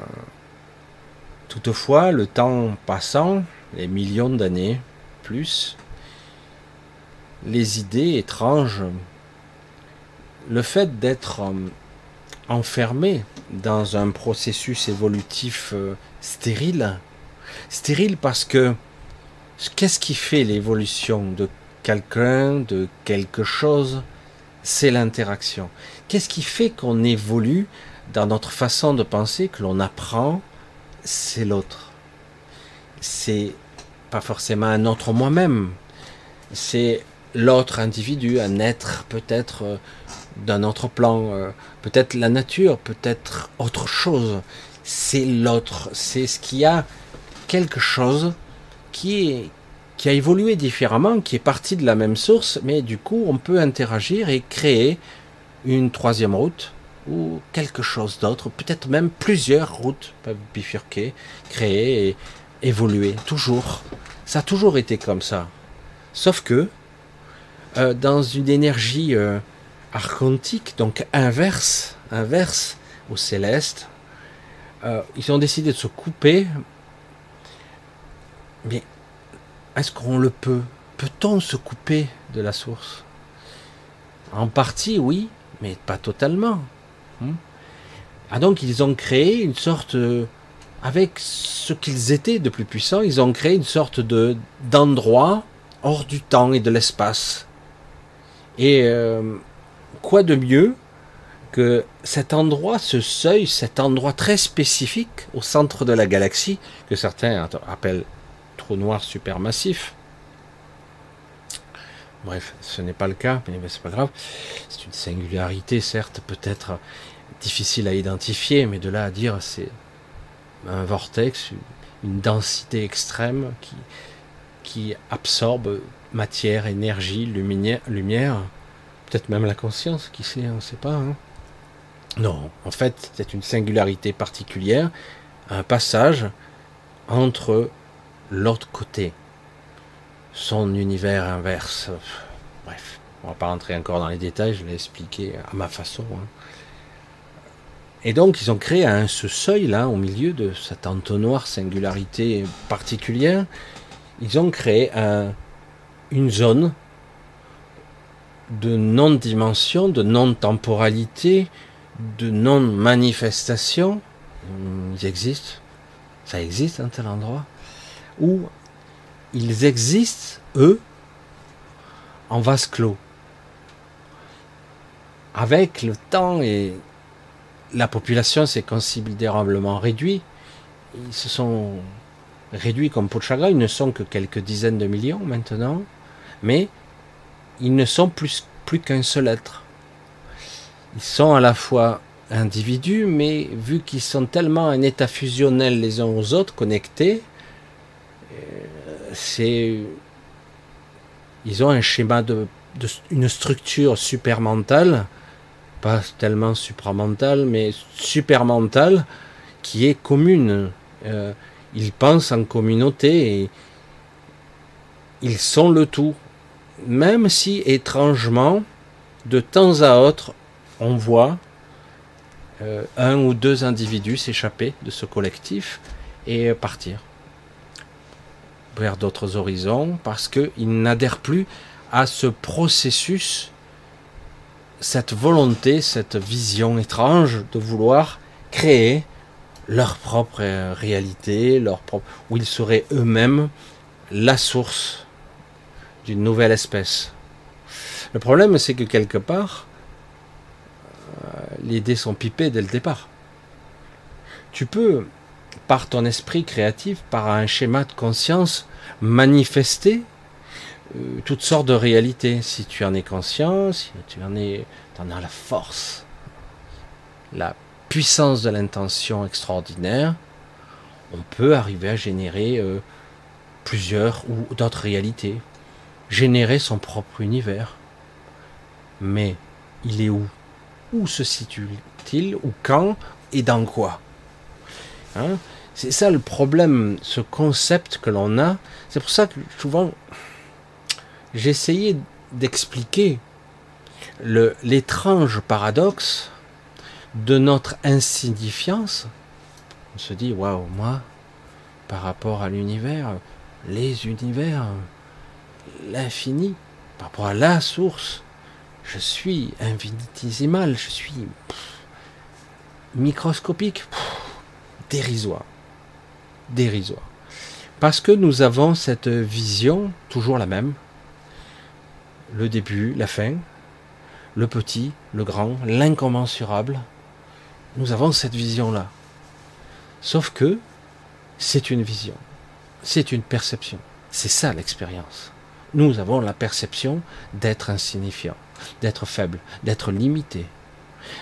Speaker 1: toutefois, le temps passant, les millions d'années, plus, les idées étranges, le fait d'être euh, enfermé dans un processus évolutif euh, stérile, stérile parce que qu'est-ce qui fait l'évolution de quelqu'un, de quelque chose? C'est l'interaction. Qu'est-ce qui fait qu'on évolue dans notre façon de penser, que l'on apprend C'est l'autre? C'est pas forcément un autre moi-même. C'est l'autre individu, un être peut-être euh, d'un autre plan, euh, peut-être la nature, peut-être autre chose. C'est l'autre, c'est ce qui a quelque chose qui a évolué différemment, qui est parti de la même source, mais du coup on peut interagir et créer une troisième route ou quelque chose d'autre, peut-être même plusieurs routes peuvent bifurquer, créer et évoluer, toujours. Ça a toujours été comme ça. Sauf que euh, dans une énergie euh, archontique, donc inverse, inverse au céleste, euh, ils ont décidé de se couper. Mais est-ce qu'on le peut Peut-on se couper de la source? En partie, oui, mais pas totalement. Hmm? ah donc ils ont créé une sorte, avec ce qu'ils étaient de plus puissants, ils ont créé une sorte de d'endroit hors du temps et de l'espace et euh, quoi de mieux que cet endroit, ce seuil, cet endroit très spécifique au centre de la galaxie, que certains appellent noir supermassif. Bref, ce n'est pas le cas, mais c'est pas grave. C'est une singularité, certes, peut-être difficile à identifier, mais de là à dire c'est un vortex, une densité extrême qui, qui absorbe matière, énergie, lumière, lumière peut-être même la conscience, qui sait, on ne sait pas. Hein. Non, en fait, c'est une singularité particulière, un passage entre l'autre côté, son univers inverse. Bref, on va pas rentrer encore dans les détails, je l'ai expliqué à ma façon. Hein. Et donc, ils ont créé un, ce seuil-là, au milieu de cet entonnoir singularité particulière, ils ont créé un, une zone de non-dimension, de non-temporalité, de non-manifestation. Ils existent. Ça existe un tel endroit? Où ils existent, eux, en vase clos. Avec le temps et la population s'est considérablement réduite. Ils se sont réduits comme peau. Ils ne sont que quelques dizaines de millions maintenant. Mais ils ne sont plus, plus qu'un seul être. Ils sont à la fois individus, mais vu qu'ils sont tellement en état fusionnel les uns aux autres, connectés, c'est ils ont un schéma de, une structure supermentale, pas tellement supramentale, mais supermentale, qui est commune. Euh, ils pensent en communauté et ils sont le tout même si étrangement, de temps à autre, on voit euh, un ou deux individus s'échapper de ce collectif et partir vers d'autres horizons parce qu'ils n'adhèrent plus à ce processus, cette volonté, cette vision étrange de vouloir créer leur propre réalité, leur propre, où ils seraient eux-mêmes la source d'une nouvelle espèce. Le problème, c'est que quelque part, euh, les dés sont pipés dès le départ. Tu peux, par ton esprit créatif, par un schéma de conscience, manifester euh, toutes sortes de réalités. Si tu en es conscient, si tu en es, en as la force, la puissance de l'intention extraordinaire, on peut arriver à générer euh, plusieurs ou d'autres réalités, générer son propre univers. Mais il est où? Où se situe-t-il? Ou quand? Et dans quoi? Hein? C'est ça le problème, ce concept que l'on a. C'est pour ça que souvent, essayé d'expliquer l'étrange paradoxe de notre insignifiance. On se dit, waouh, moi, par rapport à l'univers, les univers, l'infini, par rapport à la source, je suis infinitésimal, je suis microscopique, dérisoire. Dérisoire. Parce que nous avons cette vision, toujours la même, le début, la fin, le petit, le grand, l'incommensurable. Nous avons cette vision-là. Sauf que c'est une vision, c'est une perception. C'est ça l'expérience. Nous avons la perception d'être insignifiant, d'être faible, d'être limité,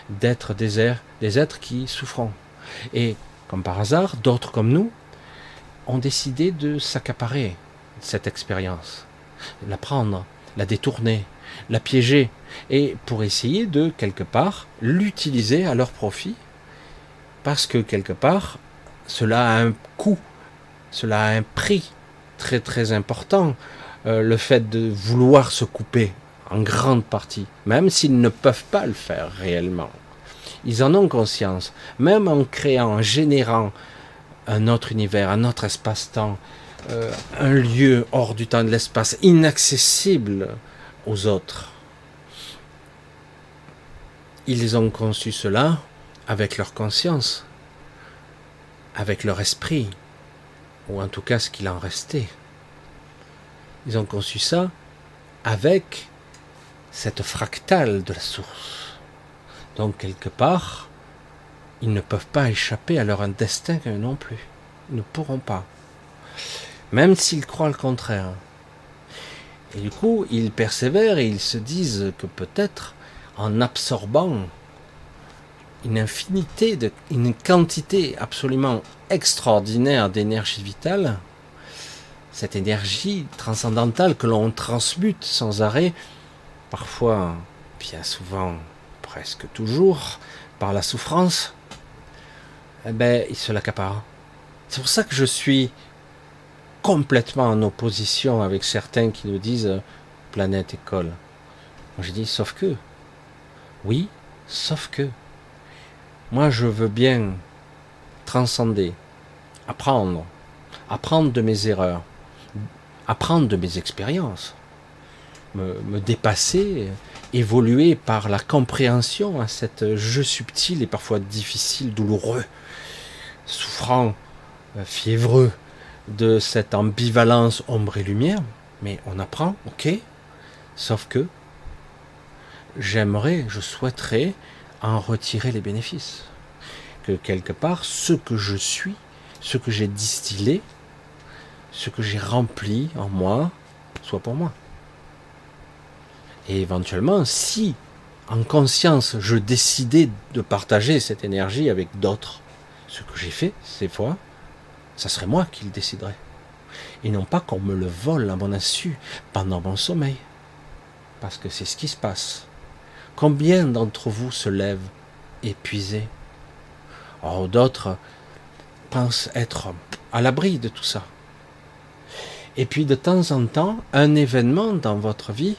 Speaker 1: d'être des, des êtres qui souffront. Et comme par hasard, d'autres comme nous ont décidé de s'accaparer cette expérience, la prendre, la détourner, la piéger, et pour essayer de, quelque part, l'utiliser à leur profit, parce que, quelque part, cela a un coût, cela a un prix très très important, euh, le fait de vouloir se couper en grande partie, même s'ils ne peuvent pas le faire réellement. Ils en ont conscience, même en créant, en générant un autre univers, un autre espace-temps, euh, un lieu hors du temps et de l'espace, inaccessible aux autres. Ils ont conçu cela avec leur conscience, avec leur esprit, ou en tout cas ce qu'il en restait. Ils ont conçu ça avec cette fractale de la source. Donc quelque part, ils ne peuvent pas échapper à leur destin non plus. Ils ne pourront pas même s'ils croient le contraire. Et du coup, ils persévèrent et ils se disent que peut-être en absorbant une infinité, de, une quantité absolument extraordinaire d'énergie vitale, cette énergie transcendantale que l'on transmute sans arrêt, parfois, bien souvent, presque toujours, par la souffrance, eh ben, ils se l'accaparent. C'est pour ça que je suis complètement en opposition avec certains qui nous disent euh, planète école. Moi je dis sauf que. Oui, sauf que. Moi je veux bien transcender, apprendre, apprendre de mes erreurs, apprendre de mes expériences, me, me dépasser, évoluer par la compréhension à cet jeu subtil et parfois difficile, douloureux, souffrant, euh, fiévreux, de cette ambivalence ombre et lumière, mais on apprend, ok, sauf que j'aimerais, je souhaiterais en retirer les bénéfices. Que quelque part, ce que je suis, ce que j'ai distillé, ce que j'ai rempli en moi, soit pour moi. Et éventuellement, si en conscience je décidais de partager cette énergie avec d'autres, ce que j'ai fait ces fois, ça serait moi qui le déciderais. Et non pas qu'on me le vole à mon insu pendant mon sommeil. Parce que c'est ce qui se passe. Combien d'entre vous se lèvent épuisés? Or d'autres pensent être à l'abri de tout ça. Et puis de temps en temps, un événement dans votre vie,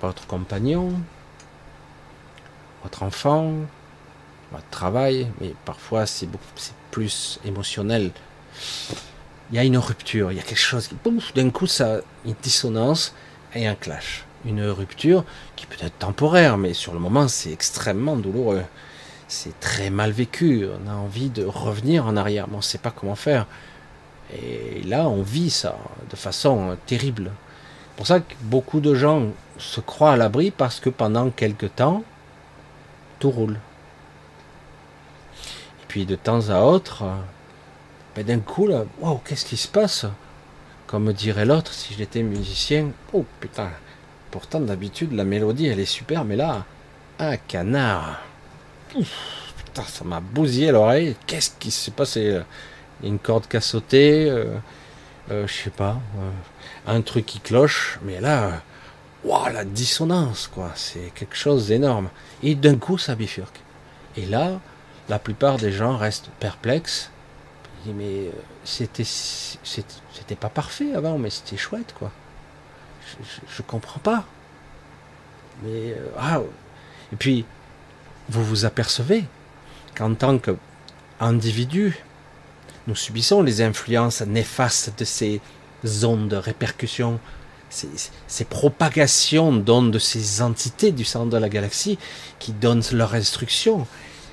Speaker 1: votre compagnon, votre enfant, votre travail, mais parfois c'est plus émotionnel. Il y a une rupture, il y a quelque chose qui, d'un coup, ça, une dissonance et un clash. Une rupture qui peut être temporaire, mais sur le moment, c'est extrêmement douloureux. C'est très mal vécu. On a envie de revenir en arrière, mais on ne sait pas comment faire. Et là, on vit ça de façon terrible. C'est pour ça que beaucoup de gens se croient à l'abri parce que pendant quelque temps, tout roule. Puis de temps à autre, ben d'un coup, là, qu'est-ce qui se passe? Comme dirait l'autre, si j'étais musicien, oh putain, pourtant d'habitude la mélodie elle est super, mais là, un canard. putain, ça m'a bousillé l'oreille. Qu'est-ce qui s'est passé? Une corde qui a sauté, euh, euh, je sais pas, euh, un truc qui cloche, mais là, waouh, la dissonance, quoi, c'est quelque chose d'énorme. Et d'un coup, ça bifurque. Et là, la plupart des gens restent perplexes. mais euh, c'était, c'était pas parfait avant, mais c'était chouette, quoi. Je, comprends pas. Mais euh, ah, et puis vous vous apercevez qu'en tant qu'individu, nous subissons les influences néfastes de ces zones de répercussion, ces, ces propagations d'ondes de ces entités du centre de la galaxie qui donnent leurs instructions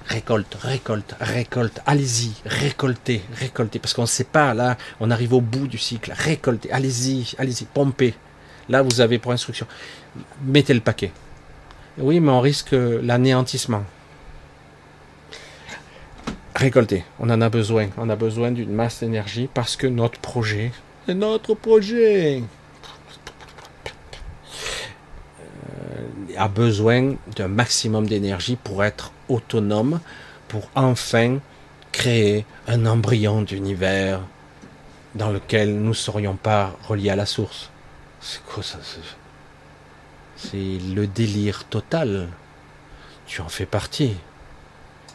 Speaker 1: récolte, récolte, récolte, allez-y, récoltez, récoltez, parce qu'on ne sait pas, là, on arrive au bout du cycle, récoltez, allez-y, allez-y, pompez. Là, vous avez pour instruction, mettez le paquet. Oui, mais on risque l'anéantissement. Récoltez, on en a besoin, on a besoin d'une masse d'énergie parce que notre projet, c'est notre projet. A besoin d'un maximum d'énergie pour être autonome, pour enfin créer un embryon d'univers dans lequel nous ne serions pas reliés à la source. C'est quoi ça C'est le délire total. Tu en fais partie.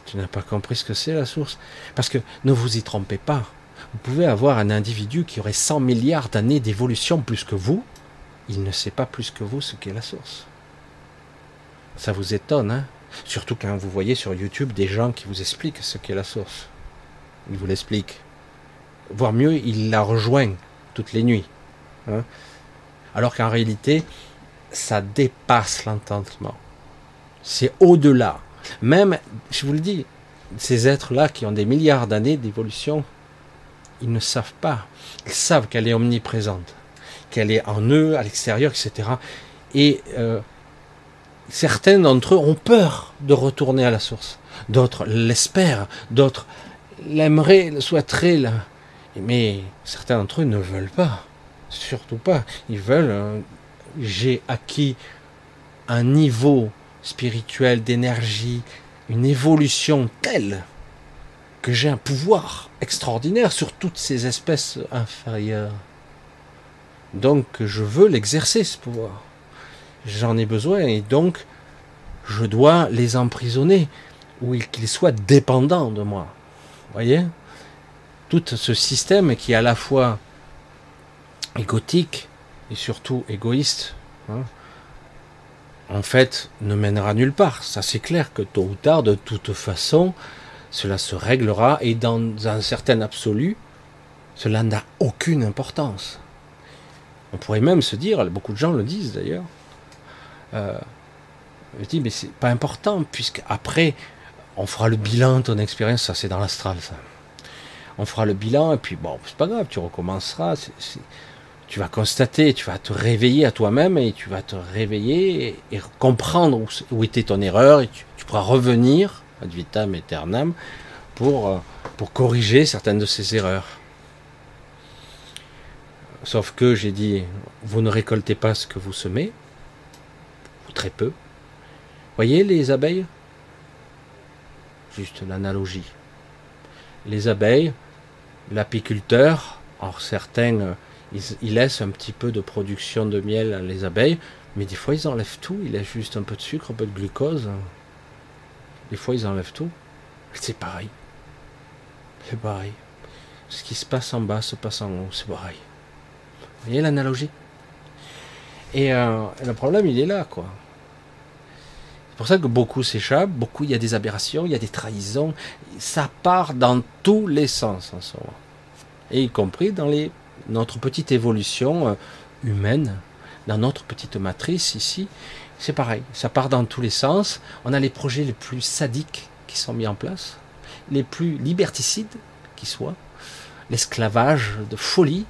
Speaker 1: Tu n'as pas compris ce que c'est la source. Parce que ne vous y trompez pas. Vous pouvez avoir un individu qui aurait 100 milliards d'années d'évolution plus que vous. Il ne sait pas plus que vous ce qu'est la source. Ça vous étonne, hein? Surtout quand vous voyez sur YouTube des gens qui vous expliquent ce qu'est la source. Ils vous l'expliquent. Voire mieux, ils la rejoignent toutes les nuits. Hein? Alors qu'en réalité, ça dépasse l'entendement. C'est au-delà. Même, je vous le dis, ces êtres-là qui ont des milliards d'années d'évolution, ils ne savent pas. Ils savent qu'elle est omniprésente, qu'elle est en eux, à l'extérieur, etc. Et certains d'entre eux ont peur de retourner à la source. D'autres l'espèrent, d'autres l'aimeraient, le souhaiteraient. Mais certains d'entre eux ne veulent pas. Surtout pas. Ils veulent. Euh, j'ai acquis un niveau spirituel d'énergie, une évolution telle que j'ai un pouvoir extraordinaire sur toutes ces espèces inférieures. Donc je veux l'exercer ce pouvoir j'en ai besoin et donc je dois les emprisonner ou qu'ils soient dépendants de moi. Voyez? Tout ce système qui est à la fois égotique et surtout égoïste, hein, en fait, ne mènera nulle part. Ça, c'est clair que tôt ou tard, de toute façon, cela se réglera et dans un certain absolu, cela n'a aucune importance. On pourrait même se dire, beaucoup de gens le disent d'ailleurs, euh, je dis, mais c'est pas important, puisque après, on fera le bilan de ton expérience, ça c'est dans l'astral, ça. On fera le bilan, et puis bon, c'est pas grave, tu recommenceras. tu vas constater, tu vas te réveiller à toi-même, et tu vas te réveiller et, comprendre où, était ton erreur, et tu, pourras revenir ad vitam aeternam pour, euh, pour corriger certaines de ces erreurs. Sauf que j'ai dit, vous ne récoltez pas ce que vous semez, très peu. Voyez les abeilles? Juste l'analogie. Les abeilles, l'apiculteur, alors certains, euh, ils, laissent un petit peu de production de miel à les abeilles, mais des fois ils enlèvent tout, ils laissent juste un peu de sucre, un peu de glucose. Des fois ils enlèvent tout. C'est pareil. C'est pareil. Ce qui se passe en bas se passe en haut, c'est pareil. Vous voyez l'analogie? Et, euh, et, le problème, il est là, quoi. Pour ça que beaucoup s'échappent, beaucoup, il y a des aberrations, il y a des trahisons. Ça part dans tous les sens en ce moment. Et y compris dans les, notre petite évolution euh, humaine, dans notre petite matrice ici. C'est pareil, ça part dans tous les sens. On a les projets les plus sadiques qui sont mis en place, les plus liberticides qui soient, l'esclavage de folie,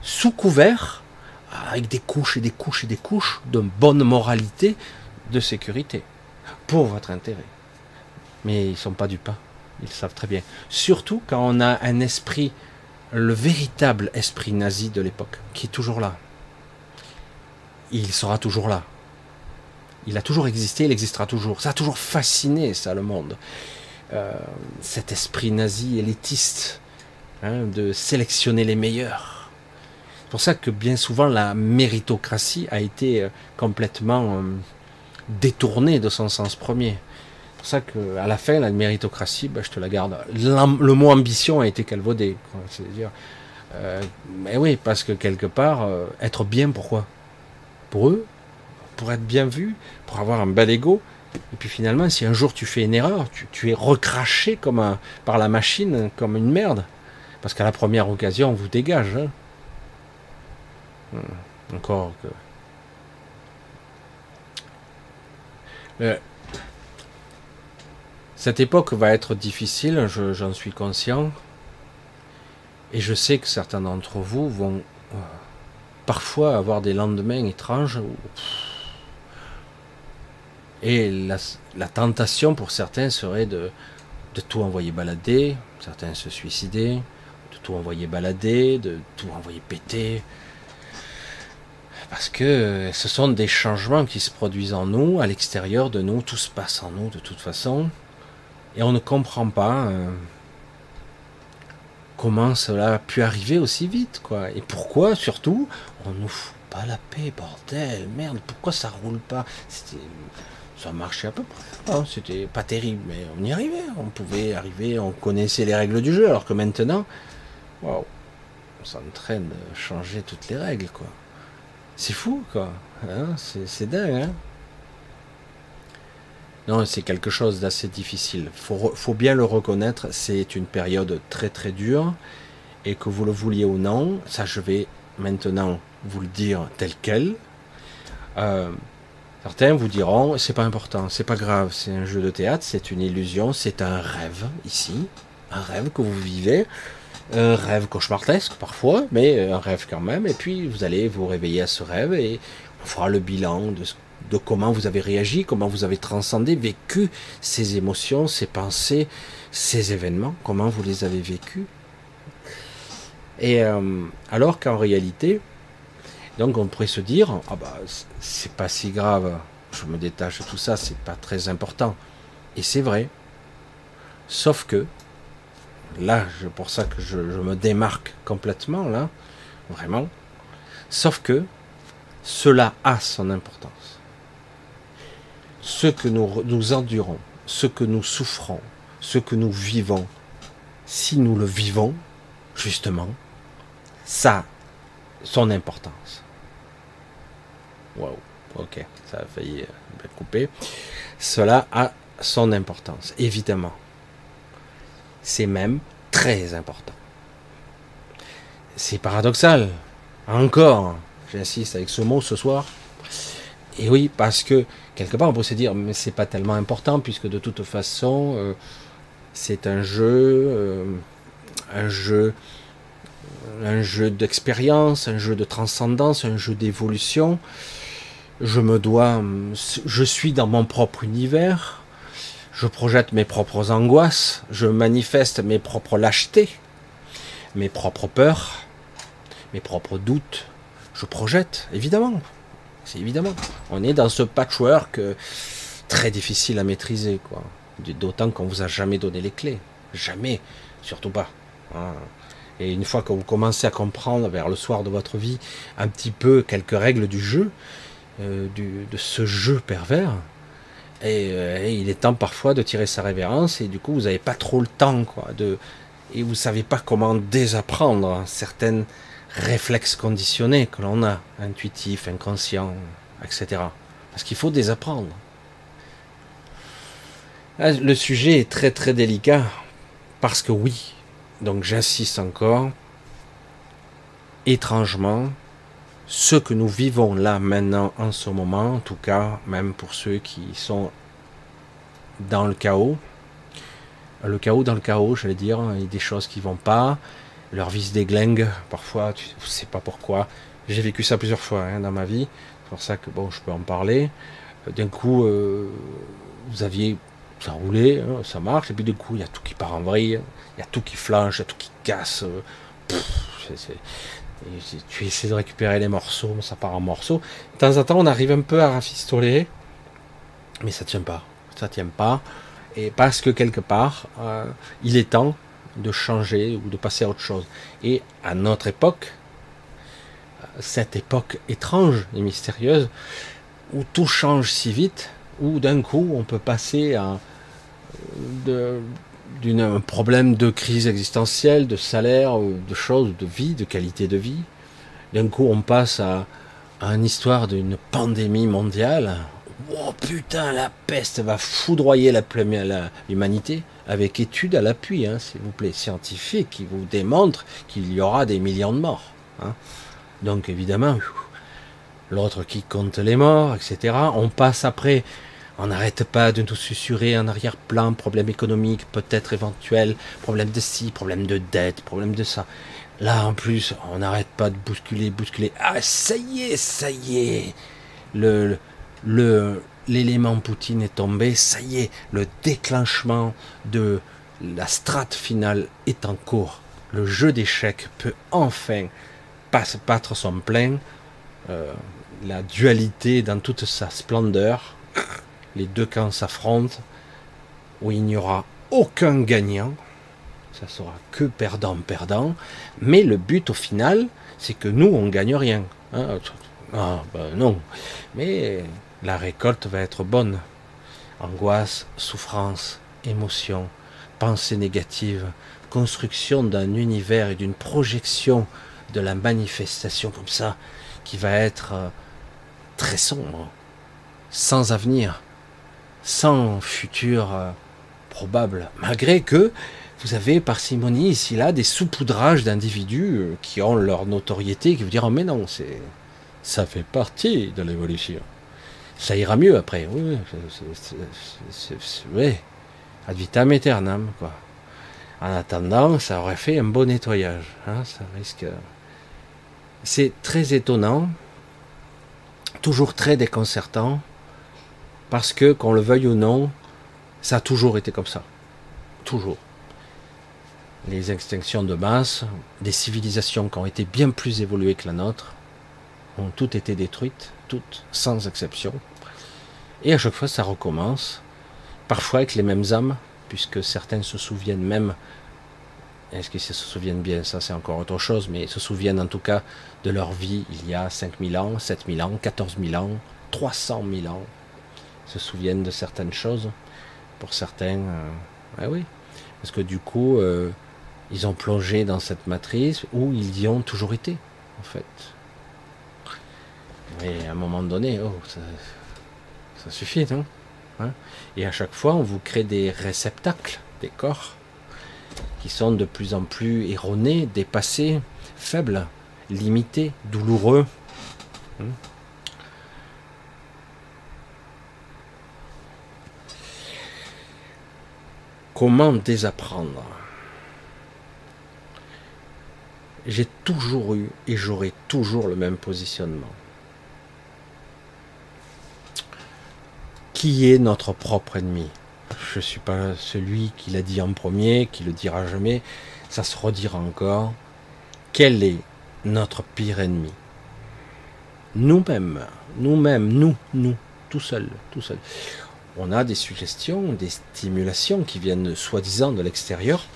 Speaker 1: sous couvert, avec des couches et des couches et des couches de bonne moralité, de sécurité, pour votre intérêt. Mais ils ne sont pas du pain, ils savent très bien. Surtout quand on a un esprit le véritable esprit nazi de l'époque, qui est toujours là. Il sera toujours là. Il a toujours existé, il existera toujours. Ça a toujours fasciné, ça, le monde. Euh, cet esprit nazi élitiste, hein, de sélectionner les meilleurs. C'est pour ça que bien souvent la méritocratie a été euh, complètement euh, détournée de son sens premier. C'est pour ça qu'à la fin, la méritocratie, ben, je te la garde. Le mot ambition a été calvaudé. C'est-à-dire, mais oui, parce que quelque part, être bien, pourquoi? Pour eux, pour être bien vu, pour avoir un bel ego? Et puis finalement, si un jour tu fais une erreur, tu, es recraché comme un, par la machine, comme une merde. Parce qu'à la première occasion, on vous dégage. Hein. Hmm. Encore que. Cette époque va être difficile, j'en suis conscient. Et je sais que certains d'entre vous vont euh, parfois avoir des lendemains étranges et la, tentation pour certains serait de, tout envoyer balader, certains se suicider, de tout envoyer balader, de tout envoyer péter. Parce que ce sont des changements qui se produisent en nous, à l'extérieur de nous, tout se passe en nous de toute façon. Et on ne comprend pas euh, comment cela a pu arriver aussi vite, quoi. Et pourquoi, surtout, on nous fout pas la paix, bordel, merde, pourquoi ça roule pas? Ça marchait à peu près. Hein, c'était pas terrible, mais on y arrivait. On pouvait arriver, on connaissait les règles du jeu, alors que maintenant, waouh, on s'entraîne de changer toutes les règles, quoi. C'est fou, quoi. Hein, c'est dingue, hein non, c'est quelque chose d'assez difficile. Faut, faut bien le reconnaître, c'est une période très très dure, et que vous le vouliez ou non, ça je vais maintenant vous le dire tel quel. Euh, Certains vous diront, c'est pas important, c'est pas grave, c'est un jeu de théâtre, c'est une illusion, c'est un rêve ici, un rêve que vous vivez, un rêve cauchemardesque parfois, mais un rêve quand même, et puis vous allez vous réveiller à ce rêve et on fera le bilan de, de comment vous avez réagi, comment vous avez transcendé, vécu ces émotions, ces pensées, ces événements, comment vous les avez vécus. Et euh, alors qu'en réalité, donc on pourrait se dire, ah bah c'est pas si grave, je me détache de tout ça, c'est pas très important. Et c'est vrai. Sauf que, là, c'est pour ça que je, me démarque complètement, là, vraiment. Sauf que, cela a son importance. Ce que nous, endurons, ce que nous souffrons, ce que nous vivons, si nous le vivons, justement, ça a son importance. Waouh, ok, ça a failli euh, couper. Cela a son importance, évidemment. C'est même très important. C'est paradoxal. Encore, j'insiste avec ce mot ce soir. Et oui, parce que quelque part on peut se dire, mais c'est pas tellement important puisque de toute façon, euh, c'est un jeu, euh, un jeu, un jeu d'expérience, un jeu de transcendance, un jeu d'évolution je me dois, je suis dans mon propre univers, je projette mes propres angoisses, je manifeste mes propres lâchetés, mes propres peurs, mes propres doutes, je projette, évidemment. C'est évidemment. On est dans ce patchwork euh, très difficile à maîtriser, quoi. D'autant qu'on vous a jamais donné les clés. Jamais. Surtout pas. Hein. Et une fois que vous commencez à comprendre vers le soir de votre vie un petit peu quelques règles du jeu, euh, de ce jeu pervers. Euh, et, il est temps parfois de tirer sa révérence et du coup vous n'avez pas trop le temps de et vous savez pas comment désapprendre certaines réflexes conditionnés que l'on a intuitifs inconscients etc parce qu'il faut désapprendre. Ah, le sujet est très très délicat parce que oui. Donc j'insiste encore. Étrangement ce que nous vivons là maintenant en ce moment, en tout cas, même pour ceux qui sont dans le chaos, le chaos dans le chaos, j'allais dire, il y a des choses qui vont pas, leur vie se déglingue, parfois, tu sais pas pourquoi. J'ai vécu ça plusieurs fois hein, dans ma vie, c'est pour ça que bon, je peux en parler. D'un coup, euh, vous aviez, ça roulait, hein, ça marche, et puis du coup, il y a tout qui part en vrille, il y a tout qui flanche, il y a tout qui casse. Tu essaies de récupérer les morceaux, mais ça part en morceaux. De temps en temps, on arrive un peu à rafistoler, mais ça tient pas. Ça tient pas. Et parce que quelque part, euh, il est temps de changer ou de passer à autre chose. Et à notre époque, cette époque étrange et mystérieuse, où tout change si vite, où d'un coup on peut passer à d'un problème de crise existentielle, de salaire, de choses, de vie, de qualité de vie. D'un coup on passe à, une histoire d'une pandémie mondiale. Oh putain, la peste va foudroyer l'humanité avec études à l'appui, hein, s'il vous plaît, scientifiques, qui vous démontrent qu'il y aura des millions de morts. Hein. Donc évidemment, l'autre qui compte les morts, etc. On passe après, on n'arrête pas de nous susurrer en arrière-plan, problème économique, peut-être éventuel, problème de ci, problème de dette, problème de ça. Là en plus, on n'arrête pas de bousculer, bousculer. Ah ça y est, ça y est. L'élément Poutine est tombé, ça y est, le déclenchement de la strate finale est en cours. Le jeu d'échecs peut enfin battre son plein. Euh, la dualité dans toute sa splendeur. Les deux camps s'affrontent, où il n'y aura aucun gagnant. Ça sera que perdant-perdant. Mais le but au final, c'est que nous, on gagne rien. Hein. ah, ben non. Mais la récolte va être bonne. Angoisse, souffrance, émotion, pensée négative, construction d'un univers et d'une projection de la manifestation comme ça, qui va être euh, très sombre, sans avenir, sans futur euh, probable, malgré que vous avez parcimonie ici là des saupoudrages d'individus euh, qui ont leur notoriété, qui vous diront mais non, c'est ça fait partie de l'évolution ça ira mieux après. Oui. Ad vitam aeternam, quoi. En attendant, ça aurait fait un beau nettoyage. Hein, ça risque. C'est très étonnant, toujours très déconcertant, parce que, qu'on le veuille ou non, ça a toujours été comme ça. Toujours. Les extinctions de masse, des civilisations qui ont été bien plus évoluées que la nôtre, ont toutes été détruites toutes, sans exception. Et à chaque fois, ça recommence, parfois avec les mêmes âmes, puisque certains se souviennent même, est-ce qu'ils se souviennent bien, ça c'est encore autre chose, mais se souviennent en tout cas de leur vie il y a 5000 ans, 7000 ans, 14000 ans, 300 000 ans, se souviennent de certaines choses. Pour certains, euh, ah oui, parce que du coup, euh, ils ont plongé dans cette matrice où ils y ont toujours été, en fait. Mais à un moment donné, oh, ça, suffit, non hein Et à chaque fois, on vous crée des réceptacles, des corps, qui sont de plus en plus erronés, dépassés, faibles, limités, douloureux. Hein Comment désapprendre? J'ai toujours eu et j'aurai toujours le même positionnement. qui est notre propre ennemi? Je ne suis pas celui qui l'a dit en premier, qui le dira jamais, ça se redira encore. Quel est notre pire ennemi? Nous-mêmes, nous-mêmes, nous, nous, tout seul, tout seul. On a des suggestions, des stimulations qui viennent soi-disant de l'extérieur,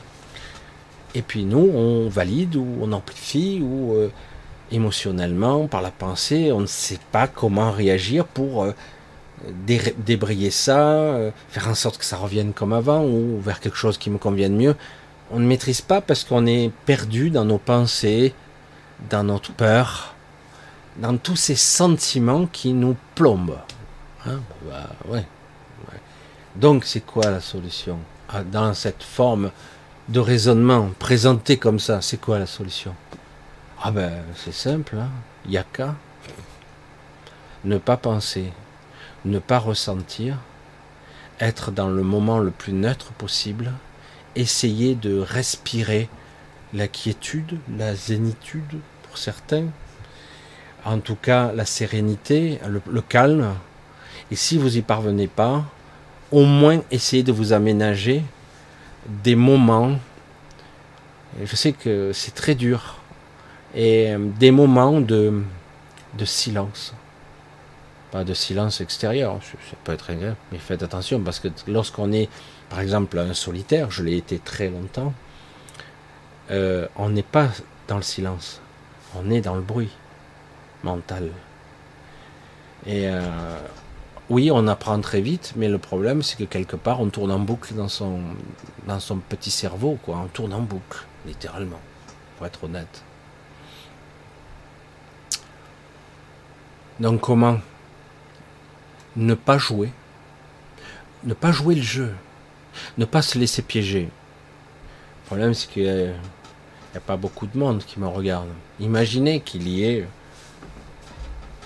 Speaker 1: et puis nous, on valide ou on amplifie ou euh, émotionnellement, par la pensée, on ne sait pas comment réagir pour euh, débrayer ça, euh, faire en sorte que ça revienne comme avant ou vers quelque chose qui me convienne mieux. On ne maîtrise pas parce qu'on est perdu dans nos pensées, dans notre peur, dans tous ces sentiments qui nous plombent. Hein bah. Donc c'est quoi la solution ah, Dans cette forme de raisonnement présenté comme ça, c'est quoi la solution Ah ben c'est simple, il hein. n'y a qu'à ne pas penser, ne pas ressentir, être dans le moment le plus neutre possible, essayer de respirer la quiétude, la zénitude pour certains, en tout cas la sérénité, le, calme, et si vous n'y parvenez pas, au moins essayez de vous aménager des moments je sais que c'est très dur. Et euh, des moments de, de silence. Pas de silence extérieur, ça peut être agréable, mais faites attention parce que lorsqu'on est, par exemple, un solitaire, je l'ai été très longtemps, euh, on n'est pas dans le silence, on est dans le bruit mental. Et euh, oui, on apprend très vite, mais le problème, c'est que quelque part, on tourne en boucle dans son, petit cerveau, quoi. On tourne en boucle, littéralement, pour être honnête. Donc, comment ne pas jouer Ne pas jouer le jeu. Ne pas se laisser piéger? Le problème, c'est qu'il n'y a pas beaucoup de monde qui me regarde. Imaginez qu'il y ait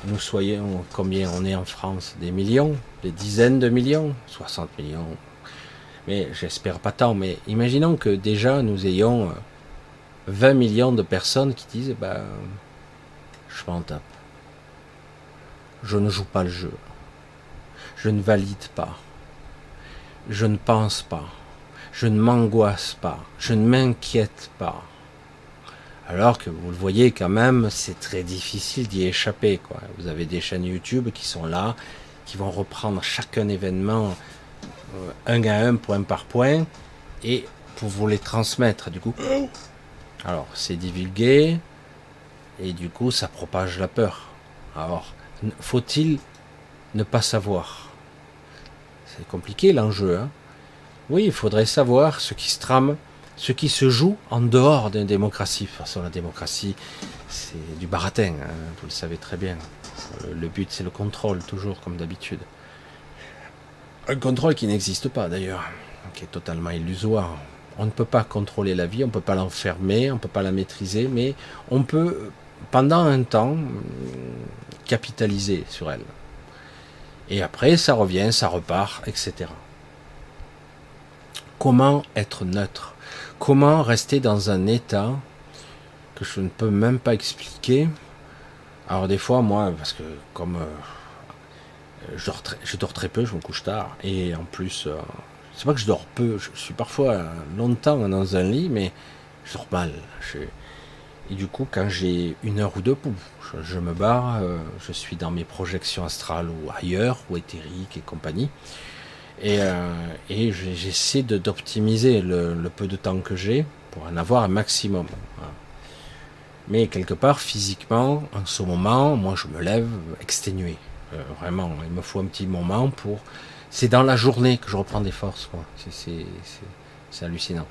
Speaker 1: nous soyons, combien on est en France? Des millions? Des dizaines de millions? 60 millions Mais j'espère pas tant, mais imaginons que déjà nous ayons 20 euh, millions de personnes qui disent bah, Je m'en tape. Je ne joue pas le jeu. Je ne valide pas. Je ne pense pas. Je ne m'angoisse pas. Je ne m'inquiète pas alors que vous le voyez quand même, c'est très difficile d'y échapper. Vous avez des chaînes YouTube qui sont là, qui vont reprendre chacun événement euh, un à un, point par point, et pour vous les transmettre. Du coup, alors c'est divulgué, et du coup ça propage la peur. Alors, faut-il ne pas savoir? C'est compliqué l'enjeu. Hein oui, il faudrait savoir ce qui se trame ce qui se joue en dehors d'une démocratie. De toute façon, la démocratie, c'est du baratin, hein, vous le savez très bien. Euh, le but, c'est le contrôle, toujours comme d'habitude. Un contrôle qui n'existe pas d'ailleurs, qui est totalement illusoire. On ne peut pas contrôler la vie, on ne peut pas l'enfermer, on ne peut pas la maîtriser, mais on peut, pendant un temps, capitaliser sur elle. Et après, ça revient, ça repart, etc. Comment être neutre? Comment rester dans un état que je ne peux même pas expliquer Alors des fois, moi, parce que comme euh, je, dors très, peu, je me couche tard, et en plus, euh, c'est pas que je dors peu, je suis parfois longtemps dans un lit, mais je dors mal. et du coup, quand j'ai une heure ou deux, je, me barre, euh, je suis dans mes projections astrales ou ailleurs, ou éthériques et compagnie. Et, euh, et j'essaie d'optimiser le, peu de temps que j'ai pour en avoir un maximum. Mais quelque part, physiquement, en ce moment, moi je me lève exténué. Euh, vraiment, il me faut un petit moment pour. C'est dans la journée que je reprends des forces. C'est hallucinant.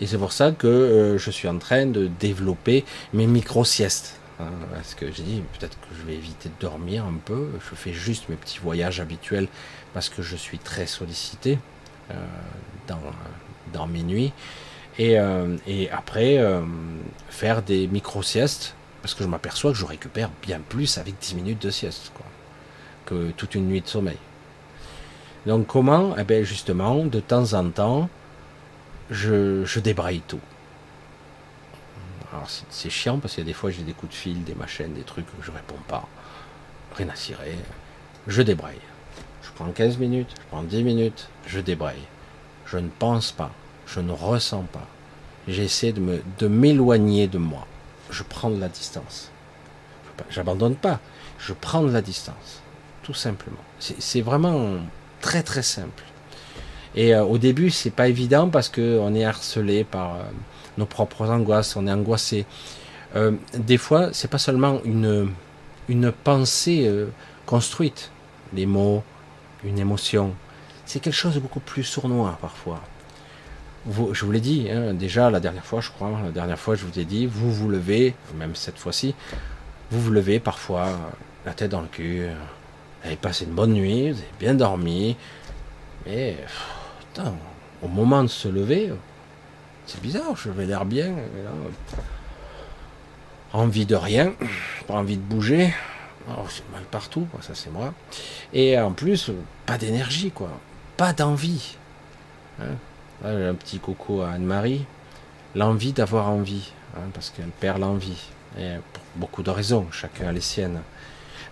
Speaker 1: Et c'est pour ça que euh, je suis en train de développer mes micro-siestes. Hein, parce que j'ai dit, peut-être que je vais éviter de dormir un peu. Je fais juste mes petits voyages habituels parce que je suis très sollicité euh, dans, dans, mes nuits. Et, euh, et après, euh, faire des micro-siestes, parce que je m'aperçois que je récupère bien plus avec 10 minutes de sieste quoi, que toute une nuit de sommeil. Donc comment? Eh bien justement, de temps en temps, je, je débraille tout. Alors c'est chiant parce que des fois j'ai des coups de fil, des machines, des trucs que je réponds pas. Rien à cirer. Je débraille. Je prends 15 minutes, je prends 10 minutes, je débraye. Je ne pense pas, je ne ressens pas. J'essaie de, me, de m'éloigner de moi. Je prends de la distance. J'abandonne pas, je prends de la distance. Tout simplement. C'est, vraiment très très simple. Et euh, au début, c'est pas évident parce qu'on est harcelé par euh, nos propres angoisses, on est angoissé. Euh, des fois, c'est pas seulement une, une pensée construite, les mots, une émotion. C'est quelque chose de beaucoup plus sournois parfois. je vous l'ai dit, hein, déjà la dernière fois, je crois, la dernière fois, je vous ai dit, vous vous levez, même cette fois-ci, vous vous levez parfois, la tête dans le cul, vous avez passé une bonne nuit, vous avez bien dormi, mais au moment de se lever, c'est bizarre, je vais l'air bien, envie de rien, pas envie de bouger, Oh, c'est mal partout, ça c'est moi. Et en plus, pas d'énergie, quoi. Pas d'envie. Hein. un petit coucou à Anne-Marie. L'envie d'avoir envie, hein, parce qu'elle perd l'envie. Et pour beaucoup de raisons, chacun a les siennes.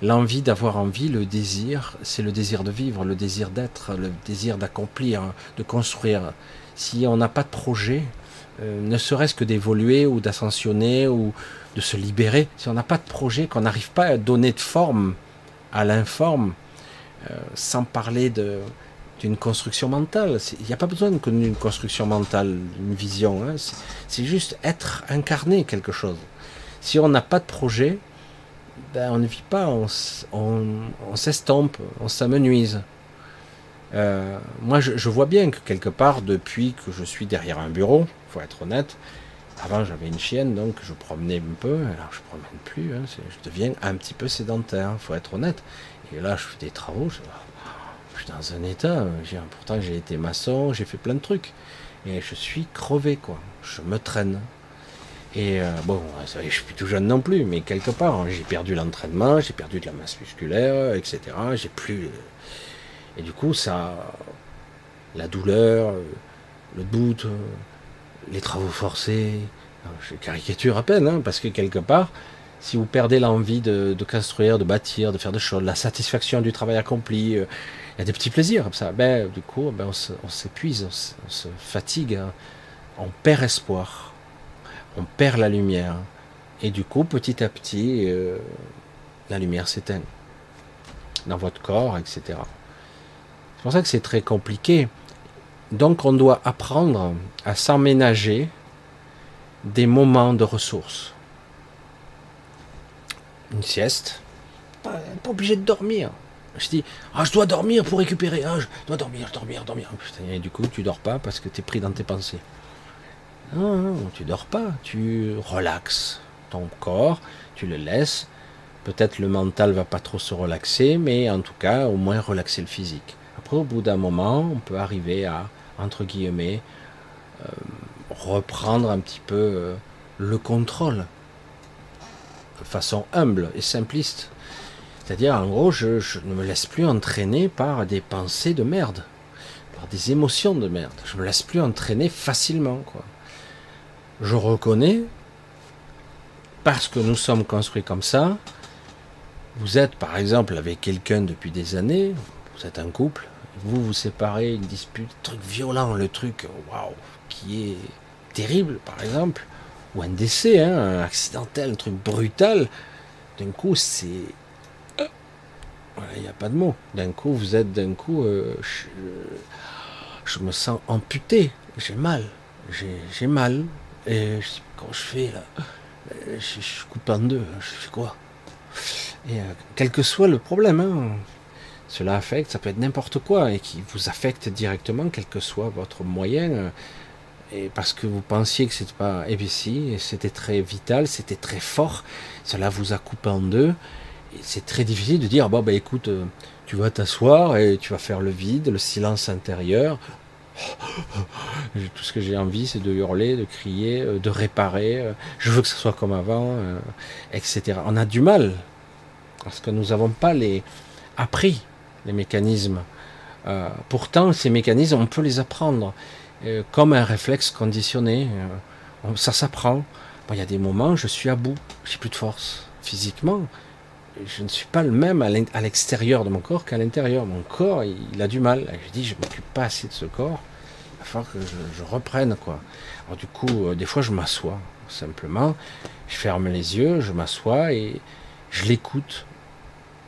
Speaker 1: L'envie d'avoir envie, le désir, c'est le désir de vivre, le désir d'être, le désir d'accomplir, de construire. Si on n'a pas de projet, euh, ne serait-ce que d'évoluer ou d'ascensionner ou de se libérer, si on n'a pas de projet, qu'on n'arrive pas à donner de forme à l'informe, euh, sans parler d'une construction mentale. Il n'y a pas besoin d'une construction mentale, d'une vision. Hein. C'est juste être incarné quelque chose. Si on n'a pas de projet, ben, on ne vit pas, on, s'estompe, on s'amenuise. Euh, moi, je, vois bien que quelque part, depuis que je suis derrière un bureau, faut être honnête, avant j'avais une chienne, donc je promenais un peu, alors je promène plus, hein, je deviens un petit peu sédentaire, faut être honnête. Et là, je fais des travaux, je, suis dans un état, pourtant j'ai été maçon, j'ai fait plein de trucs, et je suis crevé, quoi. Je me traîne. Et euh, bon, je suis plus tout jeune non plus, mais quelque part, hein, j'ai perdu l'entraînement, j'ai perdu de la masse musculaire, etc. J'ai plus et du coup, ça, la douleur, le doute, les travaux forcés, je caricature à peine, hein, parce que quelque part, si vous perdez l'envie de, construire, de bâtir, de faire des choses, la satisfaction du travail accompli, euh, il y a des petits plaisirs comme ça. Ben, du coup, ben, on s'épuise, on, se fatigue, hein. on perd espoir, on perd la lumière. Et du coup, petit à petit, euh, la lumière s'éteint dans votre corps, etc. C'est pour ça que c'est très compliqué. Donc on doit apprendre à s'emménager des moments de ressources. Une sieste, pas, obligé de dormir. Je dis, ah, je dois dormir pour récupérer, ah, je dois dormir, dormir, dormir. et du coup, tu dors pas parce que tu es pris dans tes pensées. Non, non, tu dors pas, tu relaxes ton corps, tu le laisses. Peut-être le mental va pas trop se relaxer, mais en tout cas, au moins relaxer le physique au bout d'un moment, on peut arriver à, entre guillemets, euh, reprendre un petit peu euh, le contrôle de façon humble et simpliste. C'est-à-dire, en gros, je, ne me laisse plus entraîner par des pensées de merde, par des émotions de merde. Je me laisse plus entraîner facilement. Je reconnais, parce que nous sommes construits comme ça, vous êtes par exemple avec quelqu'un depuis des années, vous êtes un couple, vous vous séparez, une dispute, truc violent, le truc, waouh, qui est terrible, par exemple, ou un décès, hein, un accidentel, un truc brutal, d'un coup, c'est. Euh, il n'y a pas de mots. D'un coup, vous êtes, d'un coup, euh, je, me sens amputé, j'ai mal, j'ai mal, et quand je fais là, euh, je, je coupe en deux, je fais quoi? Et quel que soit le problème, hein, cela affecte, ça peut être n'importe quoi et qui vous affecte directement, quel que soit votre moyen. Euh, et parce que vous pensiez que c'était pas et c'était très vital, c'était très fort, cela vous a coupé en deux. Et c'est très difficile de dire bon ben écoute, euh, tu vas t'asseoir et tu vas faire le vide, le silence intérieur. Tout ce que j'ai envie, c'est de hurler, de crier, euh, de réparer. Je veux que ce soit comme avant, etc. On a du mal parce que nous n'avons pas les appris les mécanismes. Euh, pourtant, ces mécanismes, on peut les apprendre, euh, comme un réflexe conditionné. Euh, ça s'apprend. Il y a des moments, je suis à bout, j'ai plus de force physiquement. Je ne suis pas le même à l'extérieur de mon corps qu'à l'intérieur. Mon corps, il, a du mal. je dis, je m'occupe pas assez de ce corps. Il va falloir que je, reprenne, quoi. Alors du coup, des fois, je m'assois simplement. Je ferme les yeux, je m'assois et je l'écoute.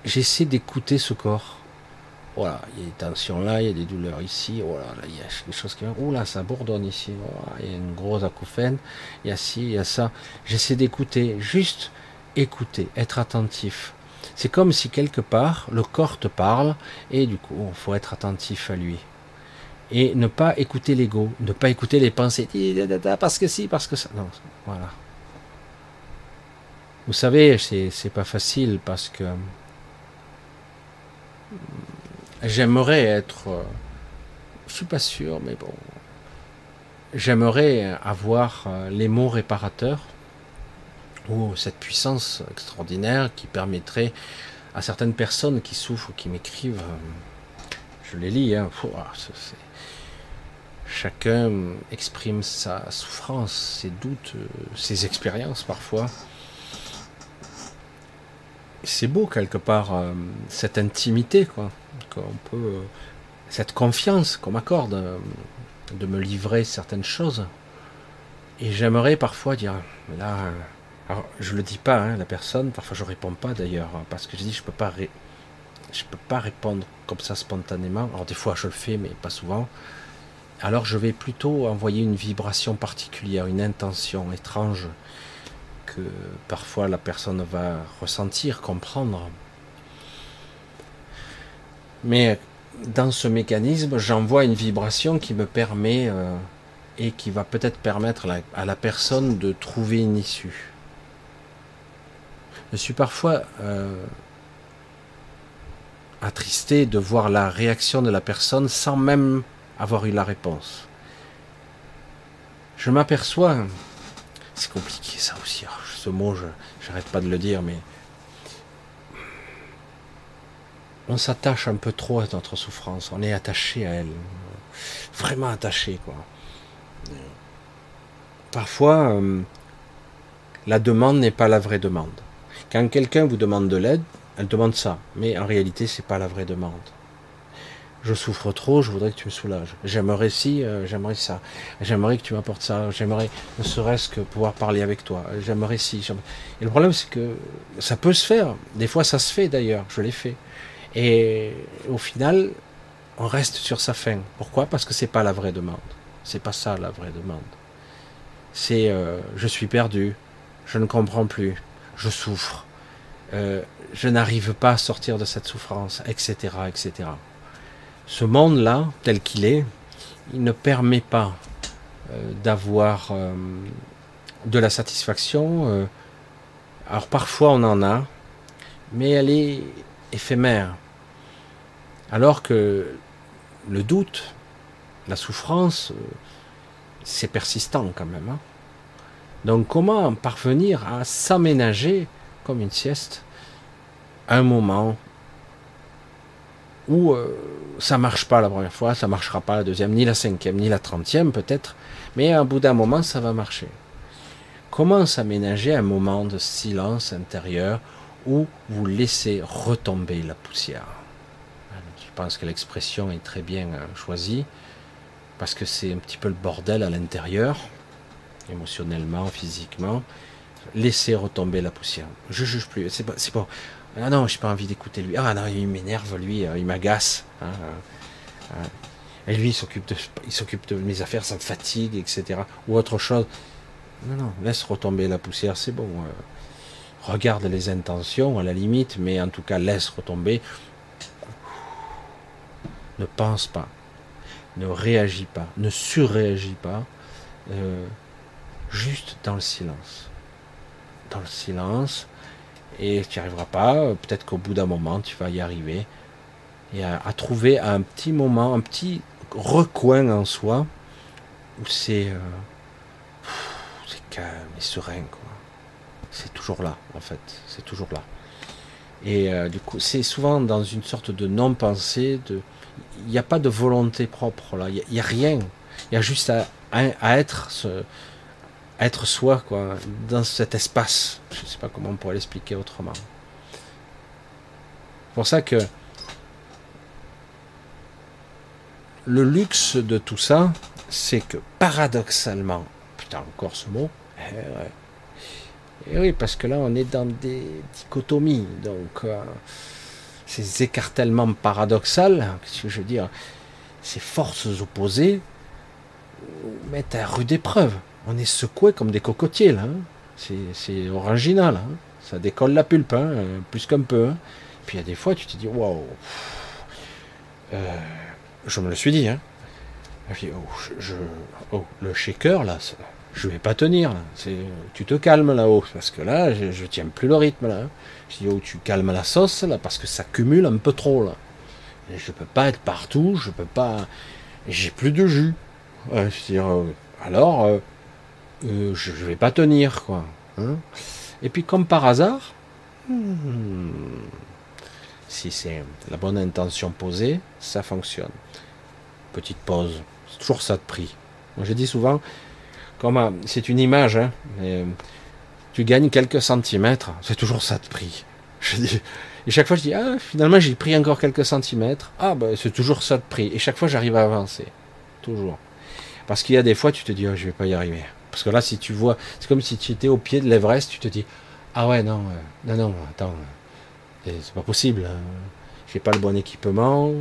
Speaker 1: J'essaie d'écouter ce corps voilà, il y a des tensions là, il y a des douleurs ici, voilà, là, il y a des choses qui... Ouh là, ça bourdonne ici, il y a une grosse acouphène, il y a ci, il y a ça. J'essaie d'écouter, juste écouter, être attentif. C'est comme si quelque part, le corps te parle, et du coup, il faut être attentif à lui. Et ne pas écouter l'ego, ne pas écouter les pensées, parce que si, parce que ça. Non, voilà. Vous savez, c'est pas facile parce que J'aimerais être, euh, je suis pas sûr, mais bon, j'aimerais avoir euh, les mots réparateurs ou cette puissance extraordinaire qui permettrait à certaines personnes qui souffrent, qui m'écrivent, euh, je les lis, hein, chacun exprime sa souffrance, ses doutes, ses expériences parfois. C'est beau quelque part, cette intimité, quoi peut, euh, cette confiance qu'on m'accorde euh, de me livrer certaines choses. Et j'aimerais parfois dire, là, alors je le dis pas, hein, la personne, parfois je réponds pas d'ailleurs, parce que je dis je peux pas, peux pas répondre comme ça spontanément. Alors des fois je le fais, mais pas souvent. Alors je vais plutôt envoyer une vibration particulière, une intention étrange que parfois la personne va ressentir, comprendre. Mais dans ce mécanisme, j'envoie une vibration qui me permet euh, et qui va peut-être permettre à la personne de trouver une issue. Je suis parfois euh, attristé de voir la réaction de la personne sans même avoir eu la réponse. Je m'aperçois, c'est compliqué ça aussi, hein, ce mot, je n'arrête pas de le dire, mais on s'attache un peu trop à notre souffrance, on est attaché à elle, vraiment attaché quoi. Parfois, euh, la demande n'est pas la vraie demande. Quand quelqu'un vous demande de l'aide, elle demande ça, mais en réalité, c'est pas la vraie demande. Je souffre trop, je voudrais que tu me soulages. J'aimerais si, euh, j'aimerais ça. J'aimerais que tu m'apportes ça. J'aimerais ne serait-ce que pouvoir parler avec toi. J'aimerais si. Et le problème, c'est que ça peut se faire. Des fois, ça se fait d'ailleurs. Je l'ai fait. Et au final, on reste sur sa faim. Pourquoi? Parce que c'est pas la vraie demande. C'est pas ça la vraie demande. C'est euh, je suis perdu, je ne comprends plus, je souffre, euh, je n'arrive pas à sortir de cette souffrance, etc., etc. Ce monde-là, tel qu'il est, il ne permet pas euh, d'avoir de la satisfaction. alors parfois on en a, mais elle est éphémère. Alors que le doute, la souffrance, c'est persistant quand même. Hein. Donc comment parvenir à s'aménager comme une sieste un moment où euh, ça marche pas la première fois, ça marchera pas la deuxième, ni la cinquième, ni la trentième peut-être, mais à bout d'un moment ça va marcher. Comment s'aménager un moment de silence intérieur où vous laissez retomber la poussière? Pense que l'expression est très bien euh, choisie parce que c'est un petit peu le bordel à l'intérieur émotionnellement, physiquement, laisser retomber la poussière. Je juge plus. C'est pas. Ah non, j'ai pas envie d'écouter lui. Ah non, il m'énerve lui, euh, il m'agace. Hein, euh. Et lui, il s'occupe de, il s'occupe de mes affaires, ça me fatigue, etc. Ou autre chose. Non, non, laisse retomber la poussière, c'est bon. Regarde les intentions à la limite, mais en tout cas, laisse retomber. Ne pense pas, ne réagis pas, ne surréagis pas juste dans le silence. Dans le silence, et tu n'y arriveras pas, peut-être qu'au bout d'un moment, tu vas y arriver, et à, trouver un petit moment, un petit recoin en soi, où c'est euh, calme et serein. C'est toujours là, en fait, c'est toujours là. Et euh, du coup, c'est souvent dans une sorte de non-pensée, de... il n'y a pas de volonté propre là, il n'y a, rien. Il y a juste à, être être soi, quoi, dans cet espace. Je ne sais pas comment on pourrait l'expliquer autrement. C'est pour ça que le luxe de tout ça, c'est que paradoxalement, putain, encore ce mot, eh, eh oui, parce que là, on est dans des dichotomies, donc euh, ces écartèlements paradoxaux, que je veux dire, ces forces opposées, mettent à rude épreuve on est secoué comme des cocotiers là. Hein. C'est original. Hein. Ça décolle la pulpe, hein, plus qu'un peu. Puis il y a des fois, tu te dis, waouh. Euh, je me le suis dit. Hein. Oh, je, oh, le shaker là, je vais pas tenir. Tu te calmes là-haut, parce que là, je, je, tiens plus le rythme là. Je dis, oh, tu calmes la sauce là, parce que ça cumule un peu trop là. Je peux pas être partout, je peux pas. J'ai plus de jus. Euh, alors, euh, euh, je ne vais pas tenir, quoi. Hein. Et puis, comme par hasard, hmm, si c'est la bonne intention posée, ça fonctionne. Petite pause, c'est toujours ça de prix. Moi, je dis souvent, c'est une image, hein, mais, tu gagnes quelques centimètres, c'est toujours ça de prix. <laughs> Je dis, et chaque fois, je dis, ah, finalement, j'ai pris encore quelques centimètres. Ah, ben, c'est toujours ça de prix. Et chaque fois, j'arrive à avancer. Toujours. Parce qu'il y a des fois, tu te dis, oh, je vais pas y arriver. Parce que là, si tu vois, c'est comme si tu étais au pied de l'Everest, tu te dis, ah ouais, non, non, non, attends, c'est pas possible. Hein. J'ai pas le bon équipement.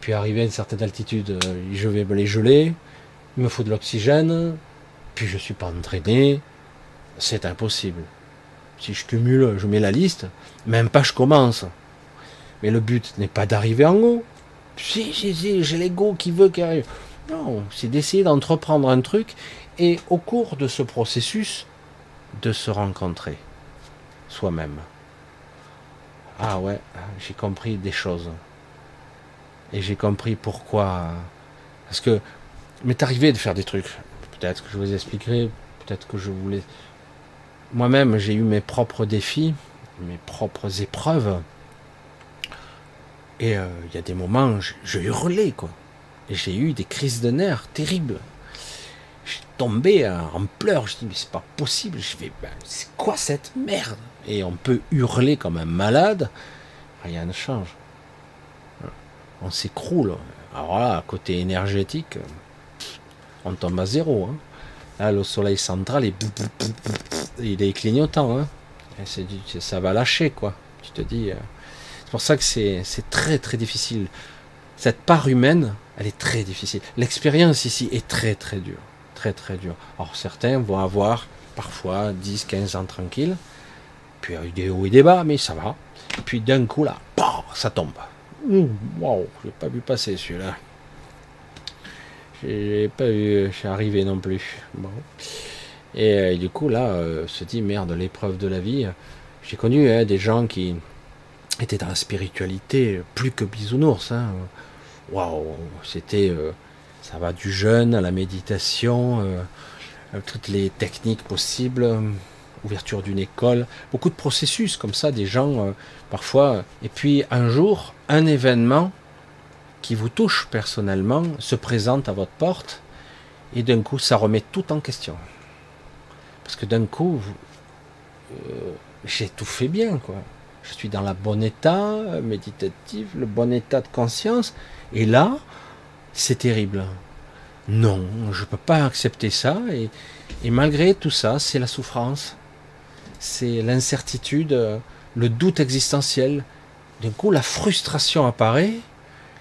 Speaker 1: Puis arrivé à une certaine altitude, je vais me les geler. Il me faut de l'oxygène. Je suis pas entraîné. C'est impossible. Si je cumule, je mets la liste. Même pas je commence. Mais le but n'est pas d'arriver en haut. Si, si, si, j'ai l'ego qui veut qu'il arrive. Non, c'est d'essayer d'entreprendre un truc et au cours de ce processus, de se rencontrer soi-même. Ah ouais, j'ai compris des choses. Et j'ai compris pourquoi. Parce que m'est arrivé de faire des trucs. Peut-être que je vous expliquerai, peut-être que je voulais. Moi-même, j'ai eu mes propres défis, mes propres épreuves. Et euh, il y a des moments, je, hurlais, quoi. Et j'ai eu des crises de nerfs terribles. J'ai tombé en pleurs. Je dis, mais c'est pas possible. Je vais, ben, c'est quoi cette merde? Et on peut hurler comme un malade. Rien ne change. On s'écroule. Alors là, côté énergétique, on tombe à zéro. Hein. Là, le soleil central, est, il est clignotant. Hein. ça va lâcher, quoi. Tu te dis. Euh, c'est pour ça que c'est très très difficile. Cette part humaine, elle est très difficile. L'expérience ici est très très dure. Très très dure. Alors certains vont avoir parfois 10, 15 ans tranquille. Puis il y a des hauts et des bas, mais ça va. Puis d'un coup là, ça tombe. Waouh, j'ai pas vu passer celui-là. J'ai pas vu, je suis arrivé non plus. Bon. Et, euh, du coup là, euh, se dit merde, l'épreuve de la vie. J'ai connu hein, des gens qui, était dans la spiritualité plus que bisounours. Hein. Waouh, c'était, euh, ça va du jeûne à la méditation, euh, euh, toutes les techniques possibles, ouverture d'une école, beaucoup de processus comme ça, des gens parfois. Et puis un jour, un événement qui vous touche personnellement se présente à votre porte et d'un coup, ça remet tout en question. Parce que d'un coup, j'ai tout fait bien, quoi je suis dans le bon état méditatif, le bon état de conscience, et là, c'est terrible. Non, je ne peux pas accepter ça, et, malgré tout ça, c'est la souffrance, c'est l'incertitude, le doute existentiel. Du coup, la frustration apparaît,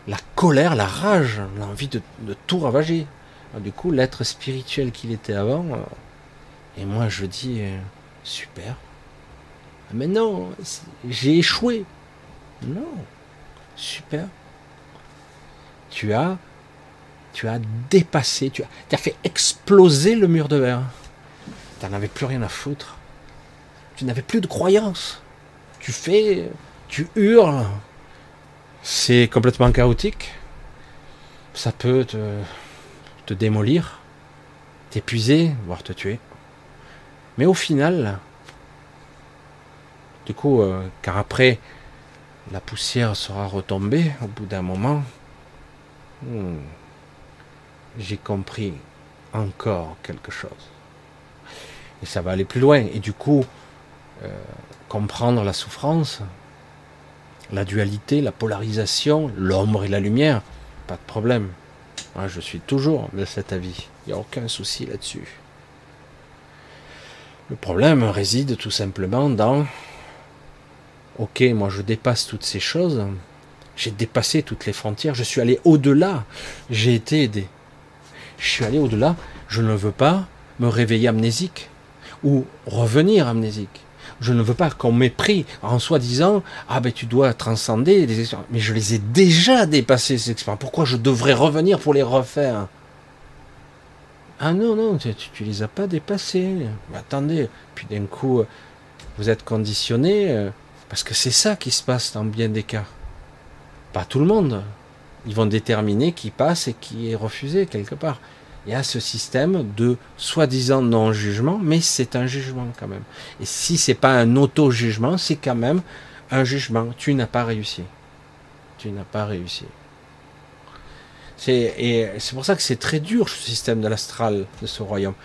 Speaker 1: la colère, la rage, l'envie de, tout ravager. Du coup, l'être spirituel qu'il était avant, euh, et moi je dis, euh, super, ah, mais non, j'ai échoué. Non. Super. Tu as, tu as dépassé, tu as, fait exploser le mur de verre. Tu n'en avais plus rien à foutre. Tu n'avais plus de croyance. Tu fais, tu hurles. C'est complètement chaotique. Ça peut te, démolir, t'épuiser, voire te tuer. Mais au final, du coup, euh, car après, la poussière sera retombée au bout d'un moment. Hmm, j'ai compris encore quelque chose. Et ça va aller plus loin. Et du coup, euh, comprendre la souffrance, la dualité, la polarisation, l'ombre et la lumière, pas de problème. Moi, je suis toujours de cet avis. Il n'y a aucun souci là-dessus. Le problème réside tout simplement dans ok, moi je dépasse toutes ces choses, j'ai dépassé toutes les frontières, je suis allé au-delà, j'ai été aidé. Je suis allé au-delà, je ne veux pas me réveiller amnésique ou revenir amnésique. Je ne veux pas qu'on m'ait pris en soi-disant Ah ben tu dois transcender des expériences. Mais je les ai déjà dépassées ces expériences. Pourquoi je devrais revenir pour les refaire? Ah non, non, tu, tu les as pas dépassées. attendez, puis d'un coup, vous êtes conditionné euh, parce que c'est ça qui se passe dans bien des cas. Pas tout le monde. Ils vont déterminer qui passe et qui est refusé quelque part. Il y a ce système de soi-disant non-jugement, mais c'est un jugement quand même. Et si c'est pas un auto-jugement, c'est quand même un jugement. Tu n'as pas réussi. Tu n'as pas réussi. C'est, pour ça que c'est très dur ce système de l'astral de ce royaume.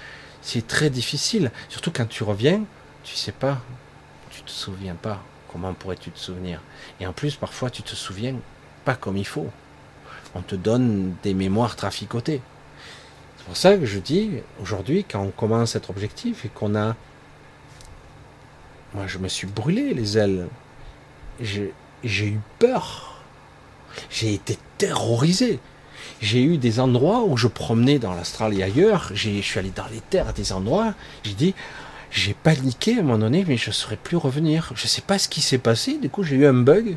Speaker 1: C'est très difficile, surtout quand tu reviens, tu sais pas, tu te souviens pas. Comment pourrais-tu te souvenir Et en plus, parfois, tu te souviens pas comme il faut. On te donne des mémoires traficotées. C'est pour ça que je dis, aujourd'hui, quand on commence cet objectif et qu'on a... Moi, je me suis brûlé les ailes. J'ai eu peur. J'ai été terrorisé. J'ai eu des endroits où je promenais dans l'astral et ailleurs. Je suis allé dans les terres, des endroits. J'ai dit, j'ai paniqué à un moment donné, mais je ne saurais plus revenir. Je ne sais pas ce qui s'est passé. Du coup, j'ai eu un bug.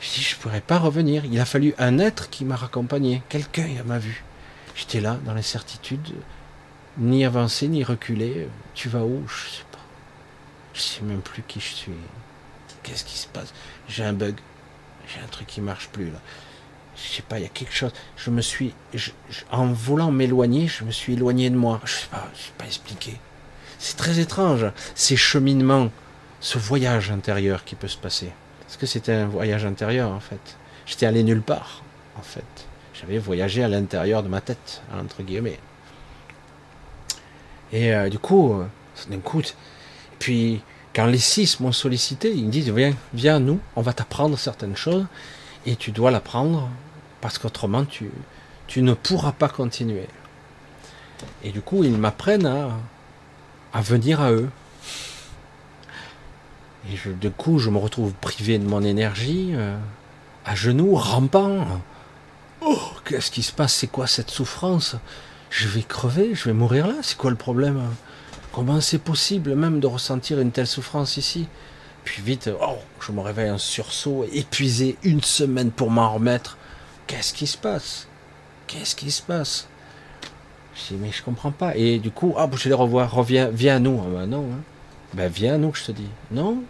Speaker 1: Je dit, je ne pourrais pas revenir. Il a fallu un être qui m'a raccompagné. Quelqu'un m'a vu. J'étais là, dans l'incertitude, ni avancer, ni reculer. Tu vas où? Je sais pas. Je sais même plus qui je suis. Qu'est-ce qui se passe? J'ai un bug. J'ai un truc qui marche plus là. Je sais pas, il y a quelque chose. Je me suis, en voulant m'éloigner, je me suis éloigné de moi. Je sais pas, je sais pas expliquer. C'est très étrange, ces cheminements, ce voyage intérieur qui peut se passer. Est-ce que c'était un voyage intérieur en fait J'étais allé nulle part en fait. J'avais voyagé à l'intérieur de ma tête, entre guillemets. Et euh, du coup, euh, d'un coup, puis quand les six m'ont sollicité, ils me disent viens, viens à nous, on va t'apprendre certaines choses et tu dois l'apprendre parce qu'autrement tu, tu ne pourras pas continuer. Et du coup, ils m'apprennent à, à venir à eux. Et du coup, je me retrouve privé de mon énergie, euh, à genoux, rampant. Oh, qu'est-ce qui se passe? C'est quoi cette souffrance? Je vais crever, je vais mourir là? C'est quoi le problème? Comment c'est possible même de ressentir une telle souffrance ici? Puis vite, oh, je me réveille en sursaut, épuisé, une semaine pour m'en remettre. Qu'est-ce qui se passe? Qu'est-ce qui se passe? Je dis, mais je comprends pas. Et du coup, ah, je vais les revoir, reviens, viens à nous. Ah, ben non, hein. ben viens à nous, je te dis. Non,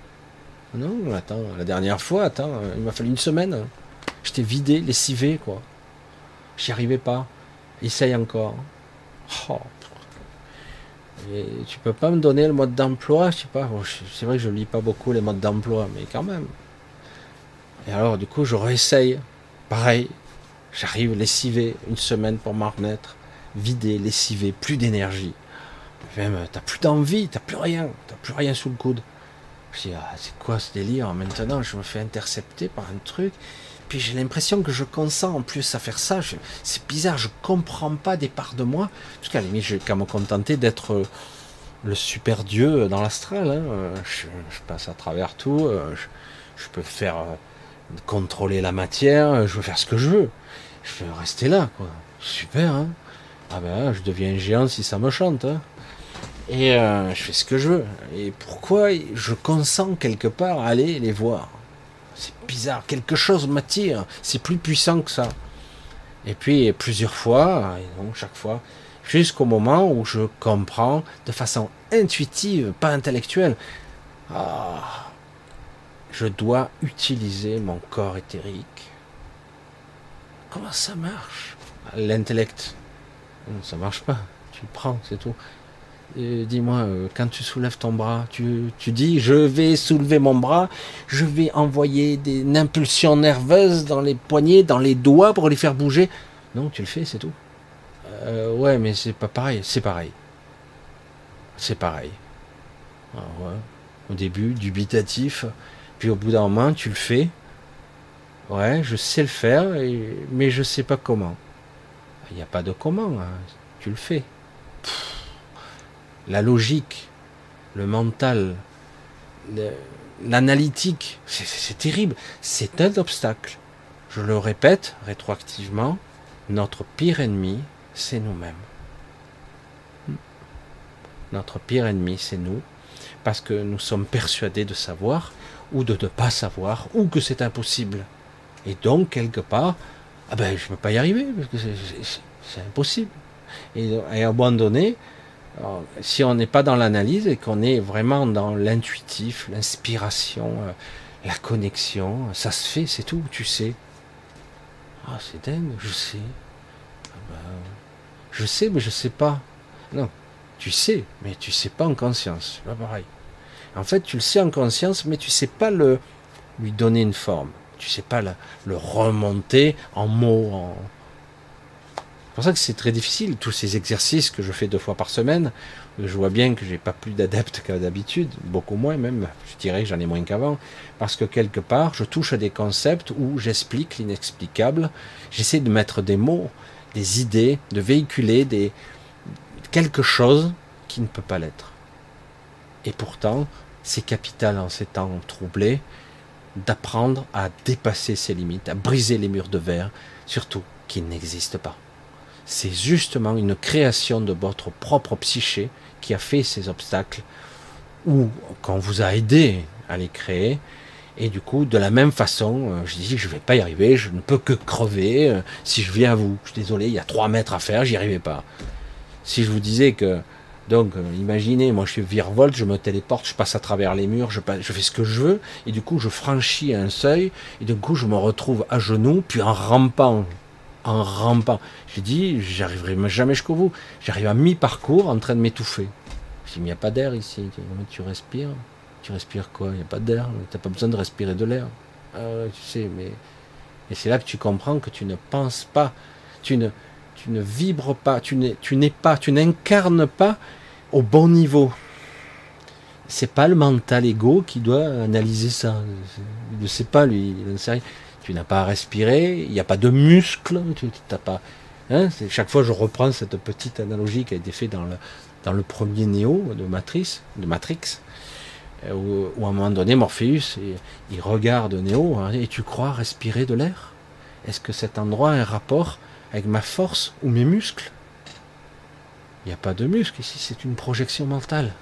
Speaker 1: non, attends, la dernière fois, attends, il m'a fallu une semaine. J'étais vidé, lessivé, quoi. J'y arrivais pas. Essaye encore. Oh. Tu peux pas me donner le mode d'emploi, je sais pas. c'est vrai que je lis pas beaucoup les modes d'emploi, mais quand même. Et alors, du coup, je réessaye. Pareil. J'arrive lessivé une semaine pour m'en remettre vidé, lessivé, plus d'énergie. Même, t'as plus d'envie, t'as plus rien, t'as plus rien sous le coude. Je dis, ah, c'est quoi ce délire? Maintenant, je me fais intercepter par un truc. Puis j'ai l'impression que je consens en plus à faire ça. C'est bizarre, je comprends pas des parts de moi. Parce qu'à la limite, j'ai qu'à me contenter d'être euh, le super dieu dans l'astral. Hein. Je, passe à travers tout. Euh, je, peux faire euh, contrôler la matière. Je veux faire ce que je veux. Je veux rester là, quoi. Super, hein ah ben, je deviens géant si ça me chante. Hein. Et euh, je fais ce que je veux. Et pourquoi je consens quelque part à aller les voir? C'est bizarre, quelque chose m'attire. C'est plus puissant que ça. Et puis plusieurs fois, chaque fois, jusqu'au moment où je comprends de façon intuitive, pas intellectuelle, ah, je dois utiliser mon corps éthérique. Comment ça marche? L'intellect, ça marche pas. Tu le prends, c'est tout. Dis-moi, euh, quand tu soulèves ton bras, tu, tu, dis je vais soulever mon bras, je vais envoyer des, une impulsion nerveuse dans les poignets, dans les doigts pour les faire bouger. Non, tu le fais, c'est tout. Euh, ouais, mais c'est pas pareil. C'est pareil. C'est pareil. Ah, au début, dubitatif, puis au bout d'un moment, tu le fais. Ouais, je sais le faire, mais je sais pas comment. Il n'y a pas de comment, hein. tu le fais. La logique, le mental, l'analytique, c'est terrible. C'est un obstacle. Je le répète rétroactivement, notre pire ennemi, c'est nous-mêmes. Notre pire ennemi, c'est nous, parce que nous sommes persuadés de savoir, ou de ne pas savoir, ou que c'est impossible. Et donc, quelque part, ah ben je ne peux pas y arriver, parce que c'est impossible. Et, donné, si on n'est pas dans l'analyse et qu'on est vraiment dans l'intuitif, l'inspiration, euh, la connexion, ça se fait, c'est tout, tu sais. Ah, c'est dingue, je sais. Ah ben, je sais, mais je sais pas. Non, tu sais, mais tu sais pas en conscience. Pas pareil. En fait, tu le sais en conscience, mais tu sais pas le lui donner une forme tu sais pas le remonter en mots. En... C'est pour ça que c'est très difficile, tous ces exercices que je fais deux fois par semaine. Je vois bien que j'ai pas plus d'adeptes qu'à d'habitude, beaucoup moins même, je dirais que j'en ai moins qu'avant, parce que quelque part, je touche à des concepts où j'explique l'inexplicable, j'essaie de mettre des mots, des idées, de véhiculer des, quelque chose qui ne peut pas l'être. Et pourtant, c'est capital en ces temps troublés d'apprendre à dépasser ses limites, à briser les murs de verre, surtout qui n'existent pas. C'est justement une création de votre propre psyché qui a fait ces obstacles ou qu'on vous a aidé à les créer. Et du coup, de la même façon, euh, je dis, je ne vais pas y arriver, je ne peux que crever. Euh, si je viens à vous, je suis désolé, il y a trois mètres à faire, j'y arrivais pas. Si je vous disais que, donc, euh, imaginez, moi je suis virevolte, je me téléporte, je passe à travers les murs, je fais ce que je veux, et du coup je franchis un seuil, et du coup je me retrouve à genoux, puis en rampant, en rampant. J'ai dit, j'arriverai jamais jusqu'au bout. J'arrive à mi-parcours en train de m'étouffer. Il n'y a pas d'air ici. Tu respires. Tu respires quoi? Il n'y a pas d'air. Tu n'as pas besoin de respirer de l'air. Ah tu sais, mais. Et c'est là que tu comprends que tu ne penses pas. Tu ne, tu ne vibres pas, tu n'es pas, tu n'incarnes pas au bon niveau. C'est pas le mental ego qui doit analyser ça. Il ne sait pas, lui, il ne sait rien. Tu n'as pas à respirer, il n'y a pas de muscles, tu n'as pas. Hein, chaque fois, je reprends cette petite analogie qui a été faite dans le, dans le premier Néo de Matrix, de Matrix euh, où, à un moment donné, Morpheus, il, regarde Néo, hein, et tu crois respirer de l'air? Est-ce que cet endroit a un rapport avec ma force ou mes muscles? Il n'y a pas de muscles ici, c'est une projection mentale.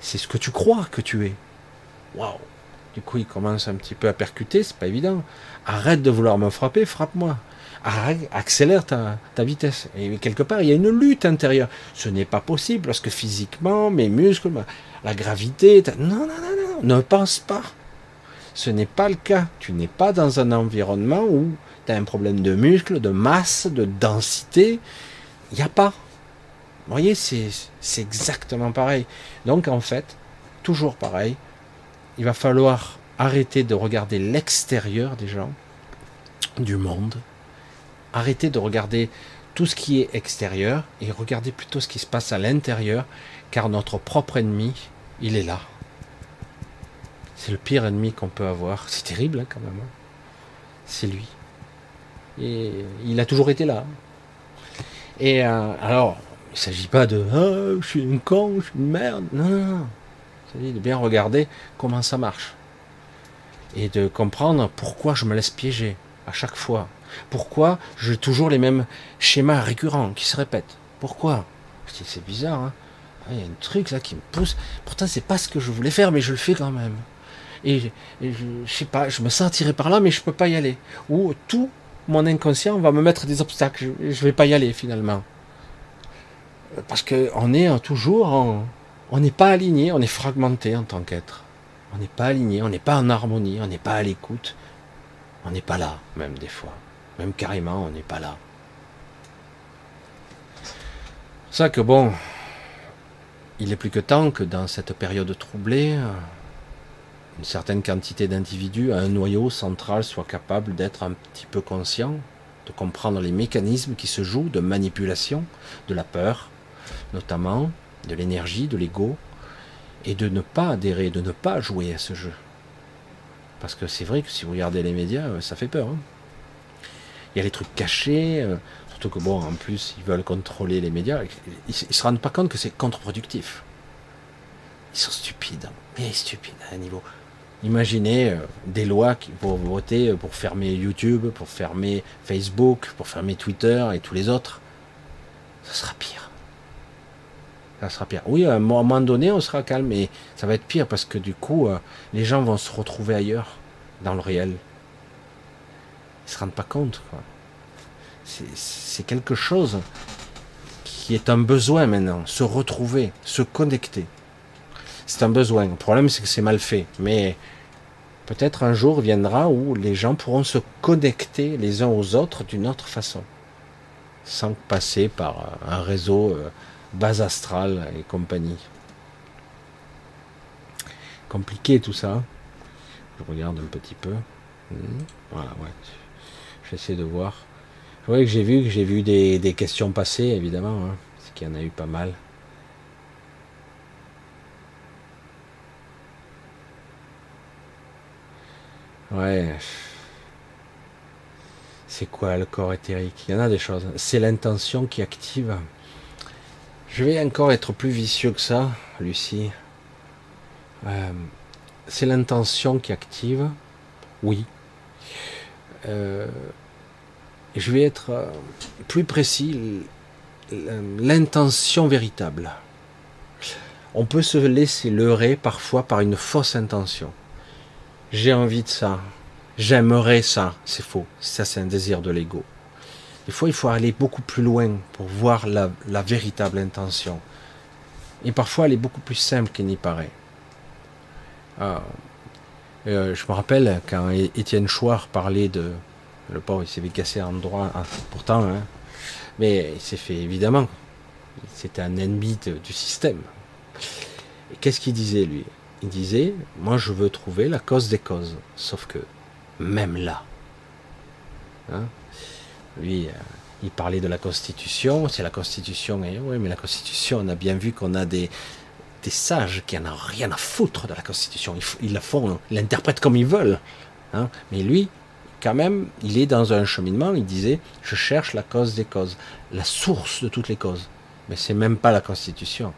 Speaker 1: C'est ce que tu crois que tu es. Waouh Du coup, il commence un petit peu à percuter, c'est pas évident. Arrête de vouloir me frapper, frappe-moi. accélère ta, vitesse. Et quelque part, il y a une lutte intérieure. Ce n'est pas possible parce que physiquement, mes muscles, la gravité. Non, non, non, non, ne pense pas. Ce n'est pas le cas. Tu n'es pas dans un environnement où tu as un problème de muscle, de masse, de densité. Il n'y a pas. Vous voyez, c'est exactement pareil. Donc en fait, toujours pareil, il va falloir arrêter de regarder l'extérieur des gens, du monde, arrêter de regarder tout ce qui est extérieur et regarder plutôt ce qui se passe à l'intérieur, car notre propre ennemi, il est là. C'est le pire ennemi qu'on peut avoir. C'est terrible hein, quand même. Hein. C'est lui. Et il a toujours été là. Et euh, alors, il ne s'agit pas de ah, je suis une con, je suis une merde. Non. De bien regarder comment ça marche. Et de comprendre pourquoi je me laisse piéger à chaque fois. Pourquoi j'ai toujours les mêmes schémas récurrents qui se répètent. Pourquoi? C'est bizarre, hein ah, il y a un truc là qui me pousse. Pourtant, c'est pas ce que je voulais faire, mais je le fais quand même. Et, je, je sais pas, je me sentirais par là, mais je peux pas y aller. Ou tout mon inconscient va me mettre des obstacles. Je ne vais pas y aller finalement. Parce qu'on est toujours en... On n'est pas aligné, on est fragmenté en tant qu'être. On n'est pas aligné, on n'est pas en harmonie, on n'est pas à l'écoute. On n'est pas là, même des fois. Même carrément, on n'est pas là. Ça que bon, il est plus que temps que dans cette période troublée, une certaine quantité d'individus un noyau central soit capable d'être un petit peu conscient, de comprendre les mécanismes qui se jouent de manipulation, de la peur, notamment, de l'énergie, de l'ego, et de ne pas adhérer, de ne pas jouer à ce jeu. Parce que c'est vrai que si vous regardez les médias, euh, ça fait peur. Hein. Il y a les trucs cachés, euh, surtout que bon, en plus, ils veulent contrôler les médias. Ils, ne se rendent pas compte que c'est contre-productif. Ils sont stupides, hein. mais stupides à un niveau Imaginez euh, des lois pour voter pour fermer YouTube, pour fermer Facebook, pour fermer Twitter et tous les autres. Ça sera pire. Ça sera pire. Oui, à un moment donné, on sera calme, mais ça va être pire parce que du coup, euh, les gens vont se retrouver ailleurs, dans le réel. Ils se rendent pas compte. C'est quelque chose qui est un besoin maintenant, se retrouver, se connecter. C'est un besoin. Le problème, c'est que c'est mal fait. Mais Peut-être un jour viendra où les gens pourront se connecter les uns aux autres d'une autre façon, sans passer par un réseau euh, bas astral et compagnie. Compliqué tout ça. Je regarde un petit peu. Hmm. Voilà, ouais. J'essaie de voir. Que j'ai vu que j'ai vu des, questions passer, évidemment. Hein. C'est qu'il y en a eu pas mal. Ouais. C'est quoi le corps éthérique? Il y en a des choses. C'est l'intention qui active. Je vais encore être plus vicieux que ça, Lucie. Euh, c'est l'intention qui active. Oui. Euh, je vais être euh, plus précis. L'intention véritable. On peut se laisser leurrer parfois par une fausse intention. J'ai envie de ça. J'aimerais ça. C'est faux. Ça, c'est un désir de l'ego. Des fois, il faut aller beaucoup plus loin pour voir la, véritable intention. Et parfois, elle est beaucoup plus simple qu'il n'y paraît. Ah. Euh, je me rappelle quand Étienne Chouard parlait de. Le pauvre, il s'est fait casser en droit, pourtant, hein, mais il s'est fait évidemment. C'était un ennemi du système. Et qu'est-ce qu'il disait lui? Il disait Moi, je veux trouver la cause des causes. Sauf que, même là, hein, lui, euh, il parlait de la Constitution, c'est la Constitution, oui, mais la Constitution, on a bien vu qu'on a des, sages qui n'en ont rien à foutre de la Constitution. Ils, la font, ils l'interprètent comme ils veulent. Hein. Mais lui, quand même, il est dans un cheminement, il disait, je cherche la cause des causes, la source de toutes les causes. Mais c'est même pas la Constitution.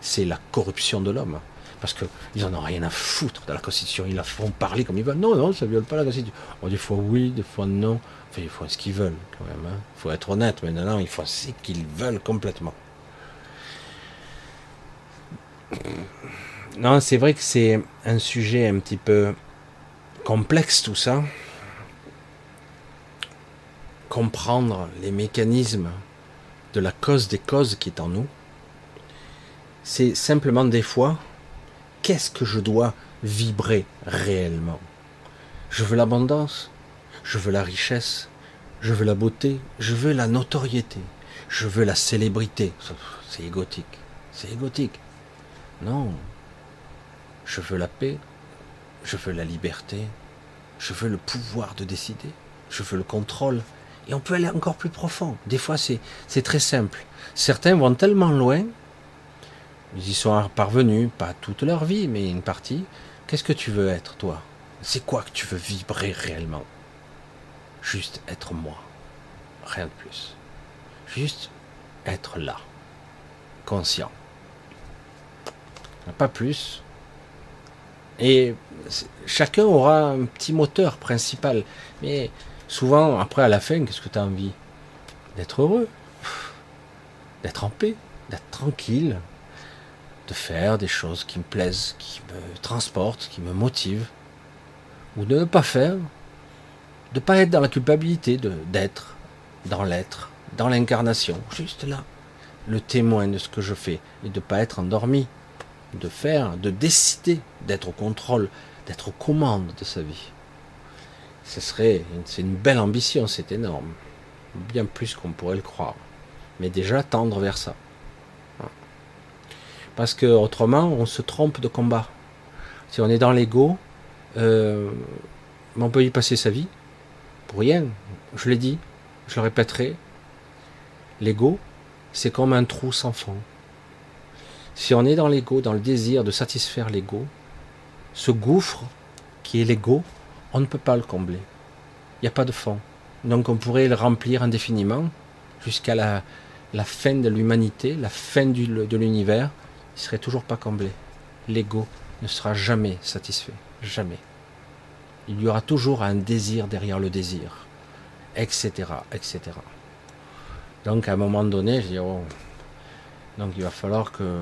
Speaker 1: C'est la corruption de l'homme. Parce qu'ils n'en ont rien à foutre de la Constitution. Ils la font parler comme ils veulent. Non, non, ça ne viole pas la Constitution. des fois oui, des fois non. Enfin, ils font ce qu'ils veulent quand même. Il hein. faut être honnête. Mais non, ils font ce qu'ils veulent complètement. Non, c'est vrai que c'est un sujet un petit peu complexe tout ça. Comprendre les mécanismes de la cause des causes qui est en nous, c'est simplement des fois, qu'est-ce que je dois vibrer réellement? Je veux l'abondance, je veux la richesse, je veux la beauté, je veux la notoriété, je veux la célébrité. C'est égotique, c'est égotique. Non. Je veux la paix, je veux la liberté, je veux le pouvoir de décider, je veux le contrôle. Et on peut aller encore plus profond. Des fois, c'est, très simple. Certains vont tellement loin, ils y sont parvenus, pas toute leur vie, mais une partie. Qu'est-ce que tu veux être, toi? C'est quoi que tu veux vibrer réellement? Juste être moi. Rien de plus. Juste être là. Conscient. Pas plus. Et chacun aura un petit moteur principal. Mais souvent, après, à la fin, qu'est-ce que tu as envie? D'être heureux. D'être en paix. D'être tranquille. De faire des choses qui me plaisent, qui me transportent, qui me motivent. Ou de ne pas faire, de pas être dans la culpabilité d'être dans l'être, dans l'incarnation, juste là, le témoin de ce que je fais et de pas être endormi, de faire, de décider, d'être au contrôle, d'être aux commandes de sa vie. Ce serait, c'est une belle ambition, c'est énorme, bien plus qu'on pourrait le croire, mais déjà tendre vers ça. Parce que autrement, on se trompe de combat. Si on est dans l'ego, euh, on peut y passer sa vie, pour rien. Je l'ai dit, je le répéterai. L'ego, c'est comme un trou sans fond. Si on est dans l'ego, dans le désir de satisfaire l'ego, ce gouffre qui est l'ego, on ne peut pas le combler. Il n'y a pas de fond. Donc on pourrait le remplir indéfiniment jusqu'à la, fin de l'humanité, la fin de l'univers. Il ne serait toujours pas comblé. L'ego ne sera jamais satisfait. Jamais il y aura toujours un désir derrière le désir, etc., etc. Donc à un moment donné, je dis, oh, donc il va falloir que,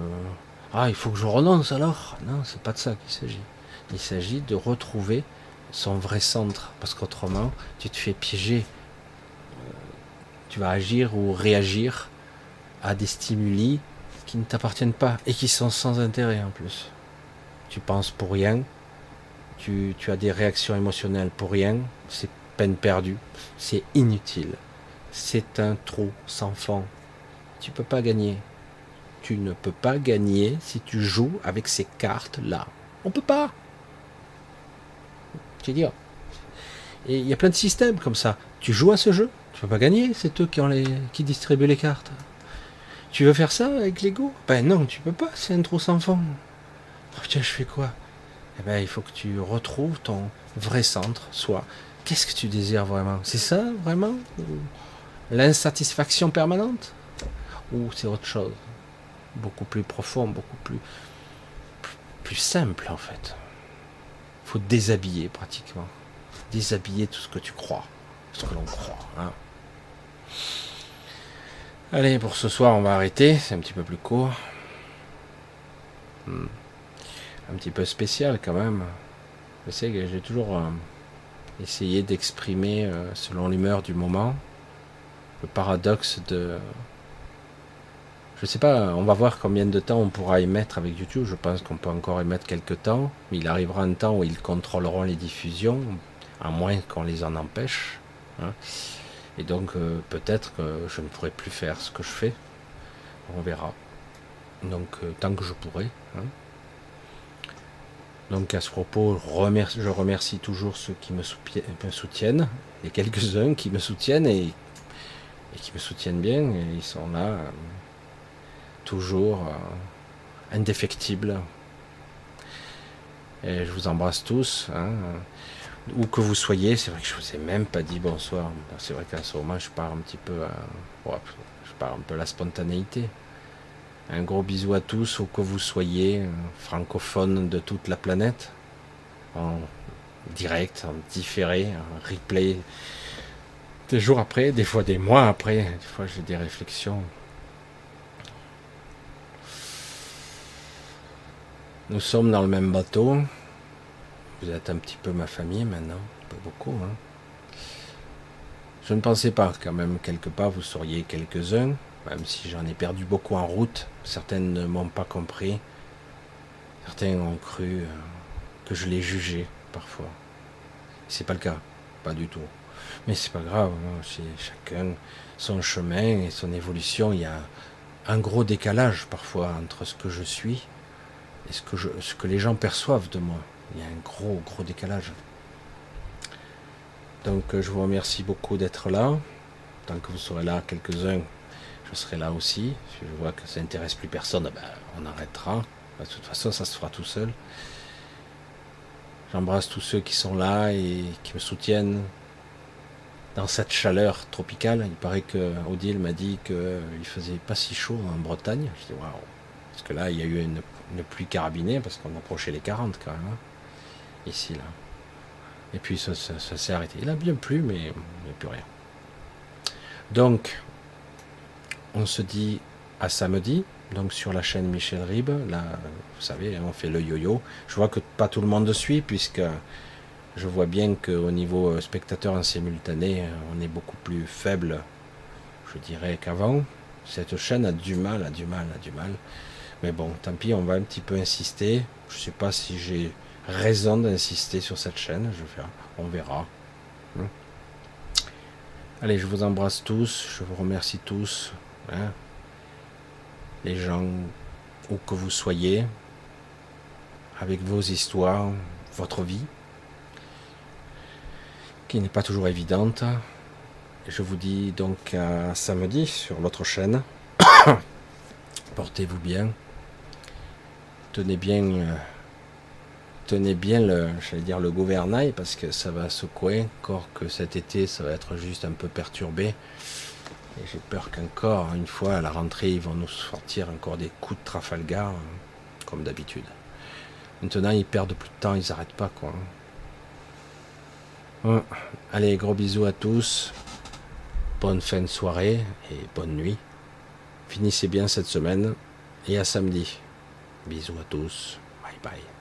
Speaker 1: ah, il faut que je renonce alors? Non, c'est pas de ça qu'il s'agit. Il s'agit de retrouver son vrai centre, parce qu'autrement, tu te fais piéger. Euh, tu vas agir ou réagir à des stimuli qui ne t'appartiennent pas et qui sont sans intérêt en plus. Tu penses pour rien, tu, as des réactions émotionnelles pour rien, c'est peine perdue, c'est inutile. C'est un trou sans fond. Tu peux pas gagner. Tu ne peux pas gagner si tu joues avec ces cartes-là. On peut pas. Tu dire. Et il y a plein de systèmes comme ça. Tu joues à ce jeu, tu peux pas gagner, c'est eux qui, qui distribuent les cartes. Tu veux faire ça avec Lego? Ben non, tu peux pas, c'est un trou sans fond. Oh, tiens, je fais quoi? Eh ben, il faut que tu retrouves ton vrai centre, soit qu'est-ce que tu désires vraiment? C'est ça vraiment? L'insatisfaction permanente? Ou c'est autre chose? Beaucoup plus profond, beaucoup plus, plus simple en fait. Il faut déshabiller pratiquement. Déshabiller tout ce que tu crois, ce que l'on croit. Hein. Allez, pour ce soir, on va arrêter. C'est un petit peu plus court. Hmm. Un petit peu spécial quand même. Je sais que j'ai toujours euh, essayé d'exprimer, euh, selon l'humeur du moment, le paradoxe de... Je sais pas, on va voir combien de temps on pourra émettre avec YouTube. Je pense qu'on peut encore émettre quelques temps. Mais il arrivera un temps où ils contrôleront les diffusions, à moins qu'on les en empêche. Hein. Et donc euh, peut-être que je ne pourrai plus faire ce que je fais. On verra. Donc tant que je pourrai. Hein. Donc à ce propos, je remercie toujours ceux qui me, soutiennent, les quelques-uns qui me soutiennent et, qui me soutiennent bien. Et ils sont là, euh, toujours indéfectibles. Et je vous embrasse tous. Hein où que vous soyez, c'est vrai que je vous ai même pas dit bonsoir. C'est vrai qu'à ce moment, je pars un petit peu à, je pars un peu à la spontanéité. Un gros bisou à tous, où que vous soyez, euh, francophones de toute la planète, en direct, en différé, en replay, des jours après, des fois des mois après, des fois j'ai des réflexions. Nous sommes dans le même bateau, vous êtes un petit peu ma famille maintenant, pas beaucoup. Hein. Je ne pensais pas quand même quelque part vous seriez quelques-uns, même si j'en ai perdu beaucoup en route. Certaines ne m'ont pas compris. Certains ont cru euh, que je les jugeais parfois. C'est pas le cas, pas du tout. Mais c'est pas grave, hein. chacun son chemin et son évolution. Il y a un gros décalage parfois entre ce que je suis et ce que, je, ce que les gens perçoivent de moi. Il y a un gros, gros décalage. Donc euh, je vous remercie beaucoup d'être là. Tant que vous serez là, quelques-uns, je serai là aussi. Si je vois que ça n'intéresse plus personne, ben, on arrêtera. De toute façon, ça se fera tout seul. J'embrasse tous ceux qui sont là et qui me soutiennent dans cette chaleur tropicale. Il paraît que Odile m'a dit qu'il faisait pas si chaud en Bretagne. Je dis waouh. Parce que là, il y a eu une, pluie carabinée parce qu'on approchait les 40 quand même. Hein ici là. Et puis ça, s'est arrêté. Il a bien plu, mais il n'y a plus rien. Donc, on se dit à samedi, donc sur la chaîne Michel Rib. Là, vous savez, on fait le yo-yo. Je vois que pas tout le monde suit, puisque je vois bien qu'au niveau euh, spectateur en simultané, euh, on est beaucoup plus faible, je dirais, qu'avant. Cette chaîne a du mal, a du mal, a du mal. Mais bon, tant pis, on va un petit peu insister. Je ne sais pas si j'ai raison d'insister sur cette chaîne. Je on verra. Allez, je vous embrasse tous, je vous remercie tous. Hein? Les gens, où que vous soyez, avec vos histoires, votre vie, qui n'est pas toujours évidente. Je vous dis donc à samedi sur votre chaîne. <coughs> Portez-vous bien. Tenez bien. Euh, tenez bien le, j'allais dire le gouvernail parce que ça va secouer. Encore que cet été, ça va être juste un peu perturbé. Et j'ai peur qu'encore une fois à la rentrée, ils vont nous sortir encore des coups de Trafalgar, hein, comme d'habitude. Maintenant, ils perdent plus de temps, ils n'arrêtent pas quoi. Allez, gros bisous à tous. Bonne fin de soirée et bonne nuit. Finissez bien cette semaine et à samedi. Bisous à tous. Bye bye.